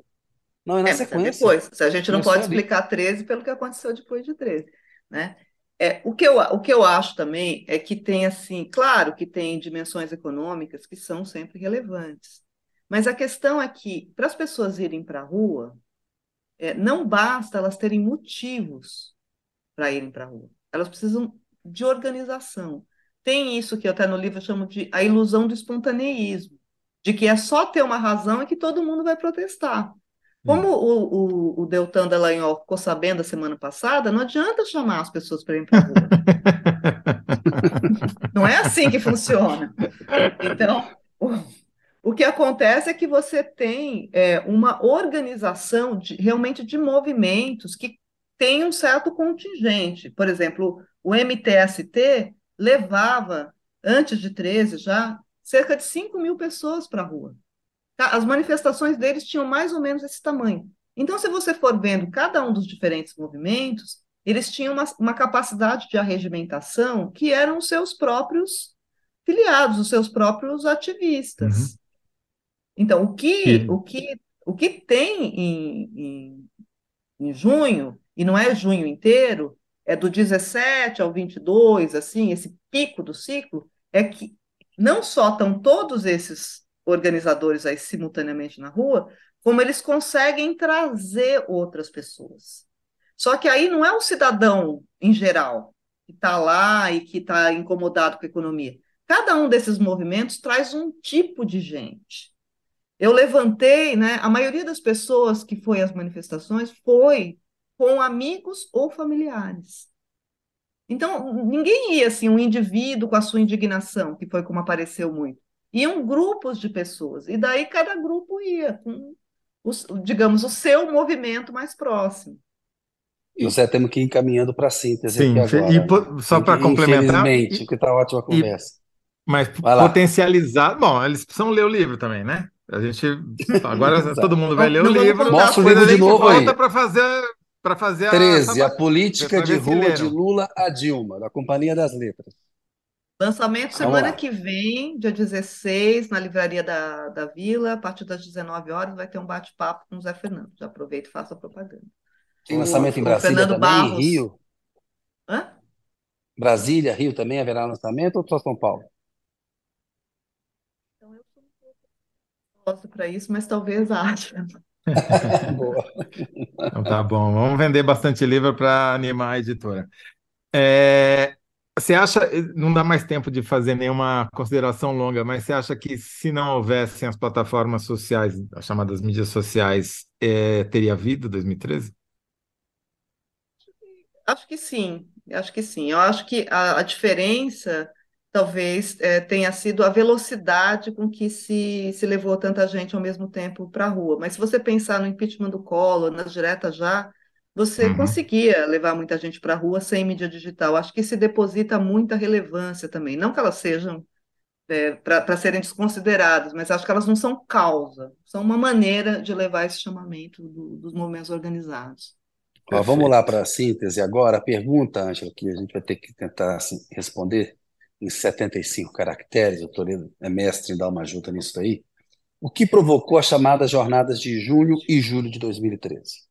Speaker 1: Não, é na é, sequência.
Speaker 3: Depois. Se a gente não, não pode explicar 13 pelo que aconteceu depois de 13. Né? É, o, que eu, o que eu acho também é que tem, assim, claro que tem dimensões econômicas que são sempre relevantes. Mas a questão é que, para as pessoas irem para a rua, é, não basta elas terem motivos para irem para a rua elas precisam de organização. Tem isso que até no livro eu chamo de a ilusão do espontaneísmo, de que é só ter uma razão e que todo mundo vai protestar. Como o, o, o Deltan Dallagnol ficou sabendo a semana passada, não adianta chamar as pessoas para ir para a rua. [laughs] não é assim que funciona. Então, o, que acontece é que você tem é, uma organização de, realmente de movimentos que tem um certo contingente. Por exemplo, o MTST levava, antes de 13 já, cerca de 5 mil pessoas para a rua. Tá? As manifestações deles tinham mais ou menos esse tamanho. Então, se você for vendo cada um dos diferentes movimentos, eles tinham uma, uma capacidade de arregimentação que eram os seus próprios filiados, os seus próprios ativistas. Uhum. Então, o que, o que, o que tem em, em, em junho e não é junho inteiro, é do 17 ao 22, assim, esse pico do ciclo, é que não só estão todos esses organizadores aí simultaneamente na rua, como eles conseguem trazer outras pessoas. Só que aí não é o cidadão em geral que está lá e que está incomodado com a economia. Cada um desses movimentos traz um tipo de gente. Eu levantei, né? A maioria das pessoas que foi às manifestações foi com amigos ou familiares. Então, ninguém ia assim, um indivíduo com a sua indignação, que foi como apareceu muito. Iam grupos de pessoas, e daí cada grupo ia com, os, digamos, o seu movimento mais próximo.
Speaker 1: José, temos que ir encaminhando para a síntese
Speaker 2: Sim,
Speaker 1: aqui agora.
Speaker 2: E só para complementar.
Speaker 1: Infelizmente, que está ótima a conversa.
Speaker 2: E, mas potencializar. Bom, eles precisam ler o livro também, né? A gente. [laughs] Agora todo mundo vai ler o livro.
Speaker 1: Mostra o livro de novo
Speaker 2: volta para fazer. Para fazer
Speaker 1: 13, a, a política de rua de Lula a Dilma, da Companhia das Letras.
Speaker 3: Lançamento semana que vem, dia 16, na livraria da, da Vila, a partir das 19 horas, vai ter um bate-papo com o Zé Fernando. Já aproveita e faça a propaganda.
Speaker 1: Tem lançamento o, em Brasília Fernando também, Barros. em Rio?
Speaker 3: Hã?
Speaker 1: Brasília, Rio também haverá lançamento ou só São Paulo?
Speaker 3: Então eu sou pouco para isso, mas talvez haja. [laughs]
Speaker 2: Boa. Então tá bom, vamos vender bastante livro para animar a editora. É, você acha, não dá mais tempo de fazer nenhuma consideração longa, mas você acha que se não houvessem as plataformas sociais, as chamadas mídias sociais, é, teria vida 2013?
Speaker 3: Acho que sim, acho que sim. Eu acho que a, a diferença talvez é, tenha sido a velocidade com que se, se levou tanta gente ao mesmo tempo para a rua. Mas se você pensar no impeachment do Collor, nas diretas já, você uhum. conseguia levar muita gente para a rua sem mídia digital. Acho que se deposita muita relevância também. Não que elas sejam é, para serem desconsideradas, mas acho que elas não são causa, são uma maneira de levar esse chamamento do, dos movimentos organizados.
Speaker 1: Ó, vamos lá para a síntese agora. A pergunta, Ângela, que a gente vai ter que tentar assim, responder em 75 caracteres, o Toledo é mestre em dar uma ajuda nisso aí. O que provocou as chamadas jornadas de junho e julho de 2013?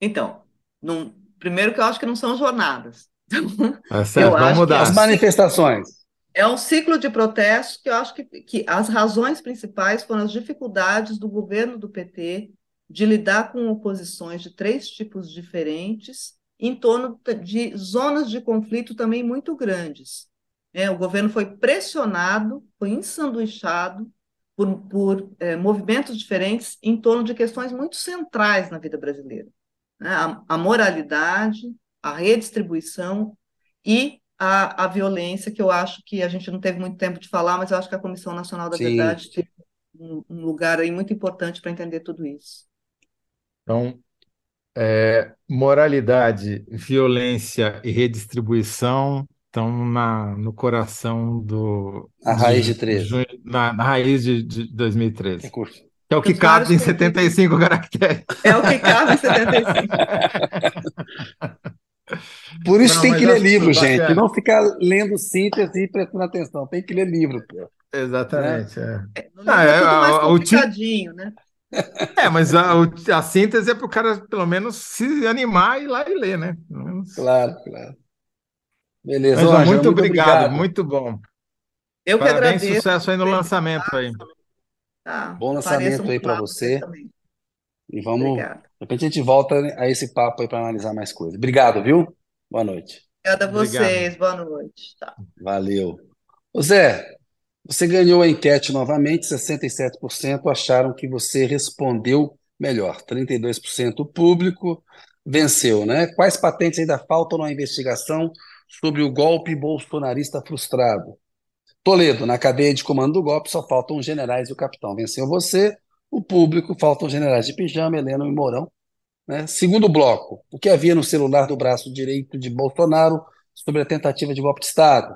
Speaker 3: Então, num, primeiro que eu acho que não são jornadas. [laughs]
Speaker 2: É certo, vamos mudar.
Speaker 1: As manifestações.
Speaker 3: É um ciclo de protestos que eu acho que, que as razões principais foram as dificuldades do governo do PT de lidar com oposições de três tipos diferentes em torno de zonas de conflito também muito grandes. É, o governo foi pressionado, foi ensanduichado por, por é, movimentos diferentes em torno de questões muito centrais na vida brasileira. Né? A, a, moralidade, a redistribuição e a, a, violência, que eu acho que a gente não teve muito tempo de falar, mas eu acho que a Comissão Nacional da Sim. Verdade teve um, um lugar aí muito importante para entender tudo isso.
Speaker 2: Então, é, moralidade, violência e redistribuição estão na, no coração do.
Speaker 1: A raiz de, de 13.
Speaker 2: Na, na, raiz de, de 2013. É, curso. é o que Os cabe em 75 caracteres.
Speaker 3: É o que cabe em 75.
Speaker 1: Por isso não, tem que ler livro, gente. Não ficar lendo síntese e prestando atenção. Tem que ler livro. Pô.
Speaker 2: Exatamente.
Speaker 3: Né? É. É, ah, é, é, mais complicadinho, né?
Speaker 2: É, mas a, a síntese é para o cara, pelo menos, se animar e ir lá e ler, né?
Speaker 1: Claro, claro. Beleza,
Speaker 2: mas, muito, muito obrigado, obrigado, muito bom.
Speaker 3: Eu
Speaker 2: Parabéns,
Speaker 3: que agradeço.
Speaker 2: sucesso aí no lançamento aí.
Speaker 3: Tá,
Speaker 1: bom lançamento aí para você. E vamos, Obrigada. de repente a gente volta a esse papo aí para analisar mais coisas. Obrigado, viu? Boa noite.
Speaker 3: Obrigada a vocês, Obrigado. boa noite. Tá.
Speaker 1: Valeu. Ô Zé, você ganhou a enquete novamente, 67% acharam que você respondeu melhor, 32% o público venceu, né? Quais patentes ainda faltam na investigação sobre o golpe bolsonarista frustrado? Toledo, na cadeia de comando do golpe só faltam os generais e o capitão. Venceu você, o público, faltam os generais de pijama, Helena e Mourão. Né? Segundo bloco, o que havia no celular do braço direito de Bolsonaro sobre a tentativa de golpe de Estado?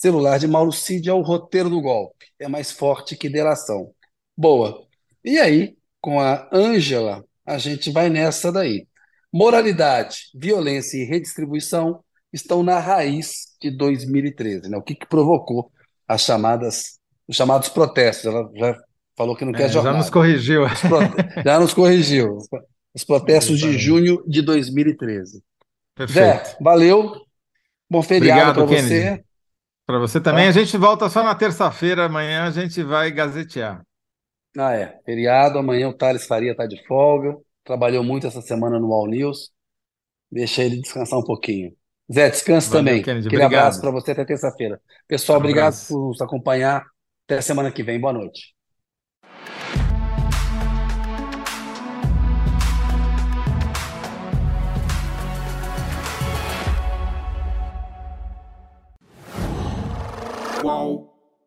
Speaker 1: Celular de Mauro Cid é o roteiro do golpe. É mais forte que delação. Boa. E aí, com a Ângela, a gente vai nessa daí. Moralidade, violência e redistribuição estão na raiz de 2013. Né? O que, que provocou as chamadas, os chamados protestos? Ela já falou que não quer é,
Speaker 2: jornada. Já nos corrigiu.
Speaker 1: já nos corrigiu. Os protestos de junho de 2013. Perfeito. Zé, valeu. Bom feriado para você.
Speaker 2: Para você também. A gente volta só na terça-feira. Amanhã a gente vai gazetear.
Speaker 1: Ah, é. Feriado. Amanhã o Thales Faria está de folga. Trabalhou muito essa semana no All News. Deixa ele descansar um pouquinho. Zé, descanse Valeu, também. Kennedy, Aquele obrigado. abraço para você até terça-feira. Pessoal, um obrigado por nos acompanhar. Até semana que vem. Boa noite. whoa.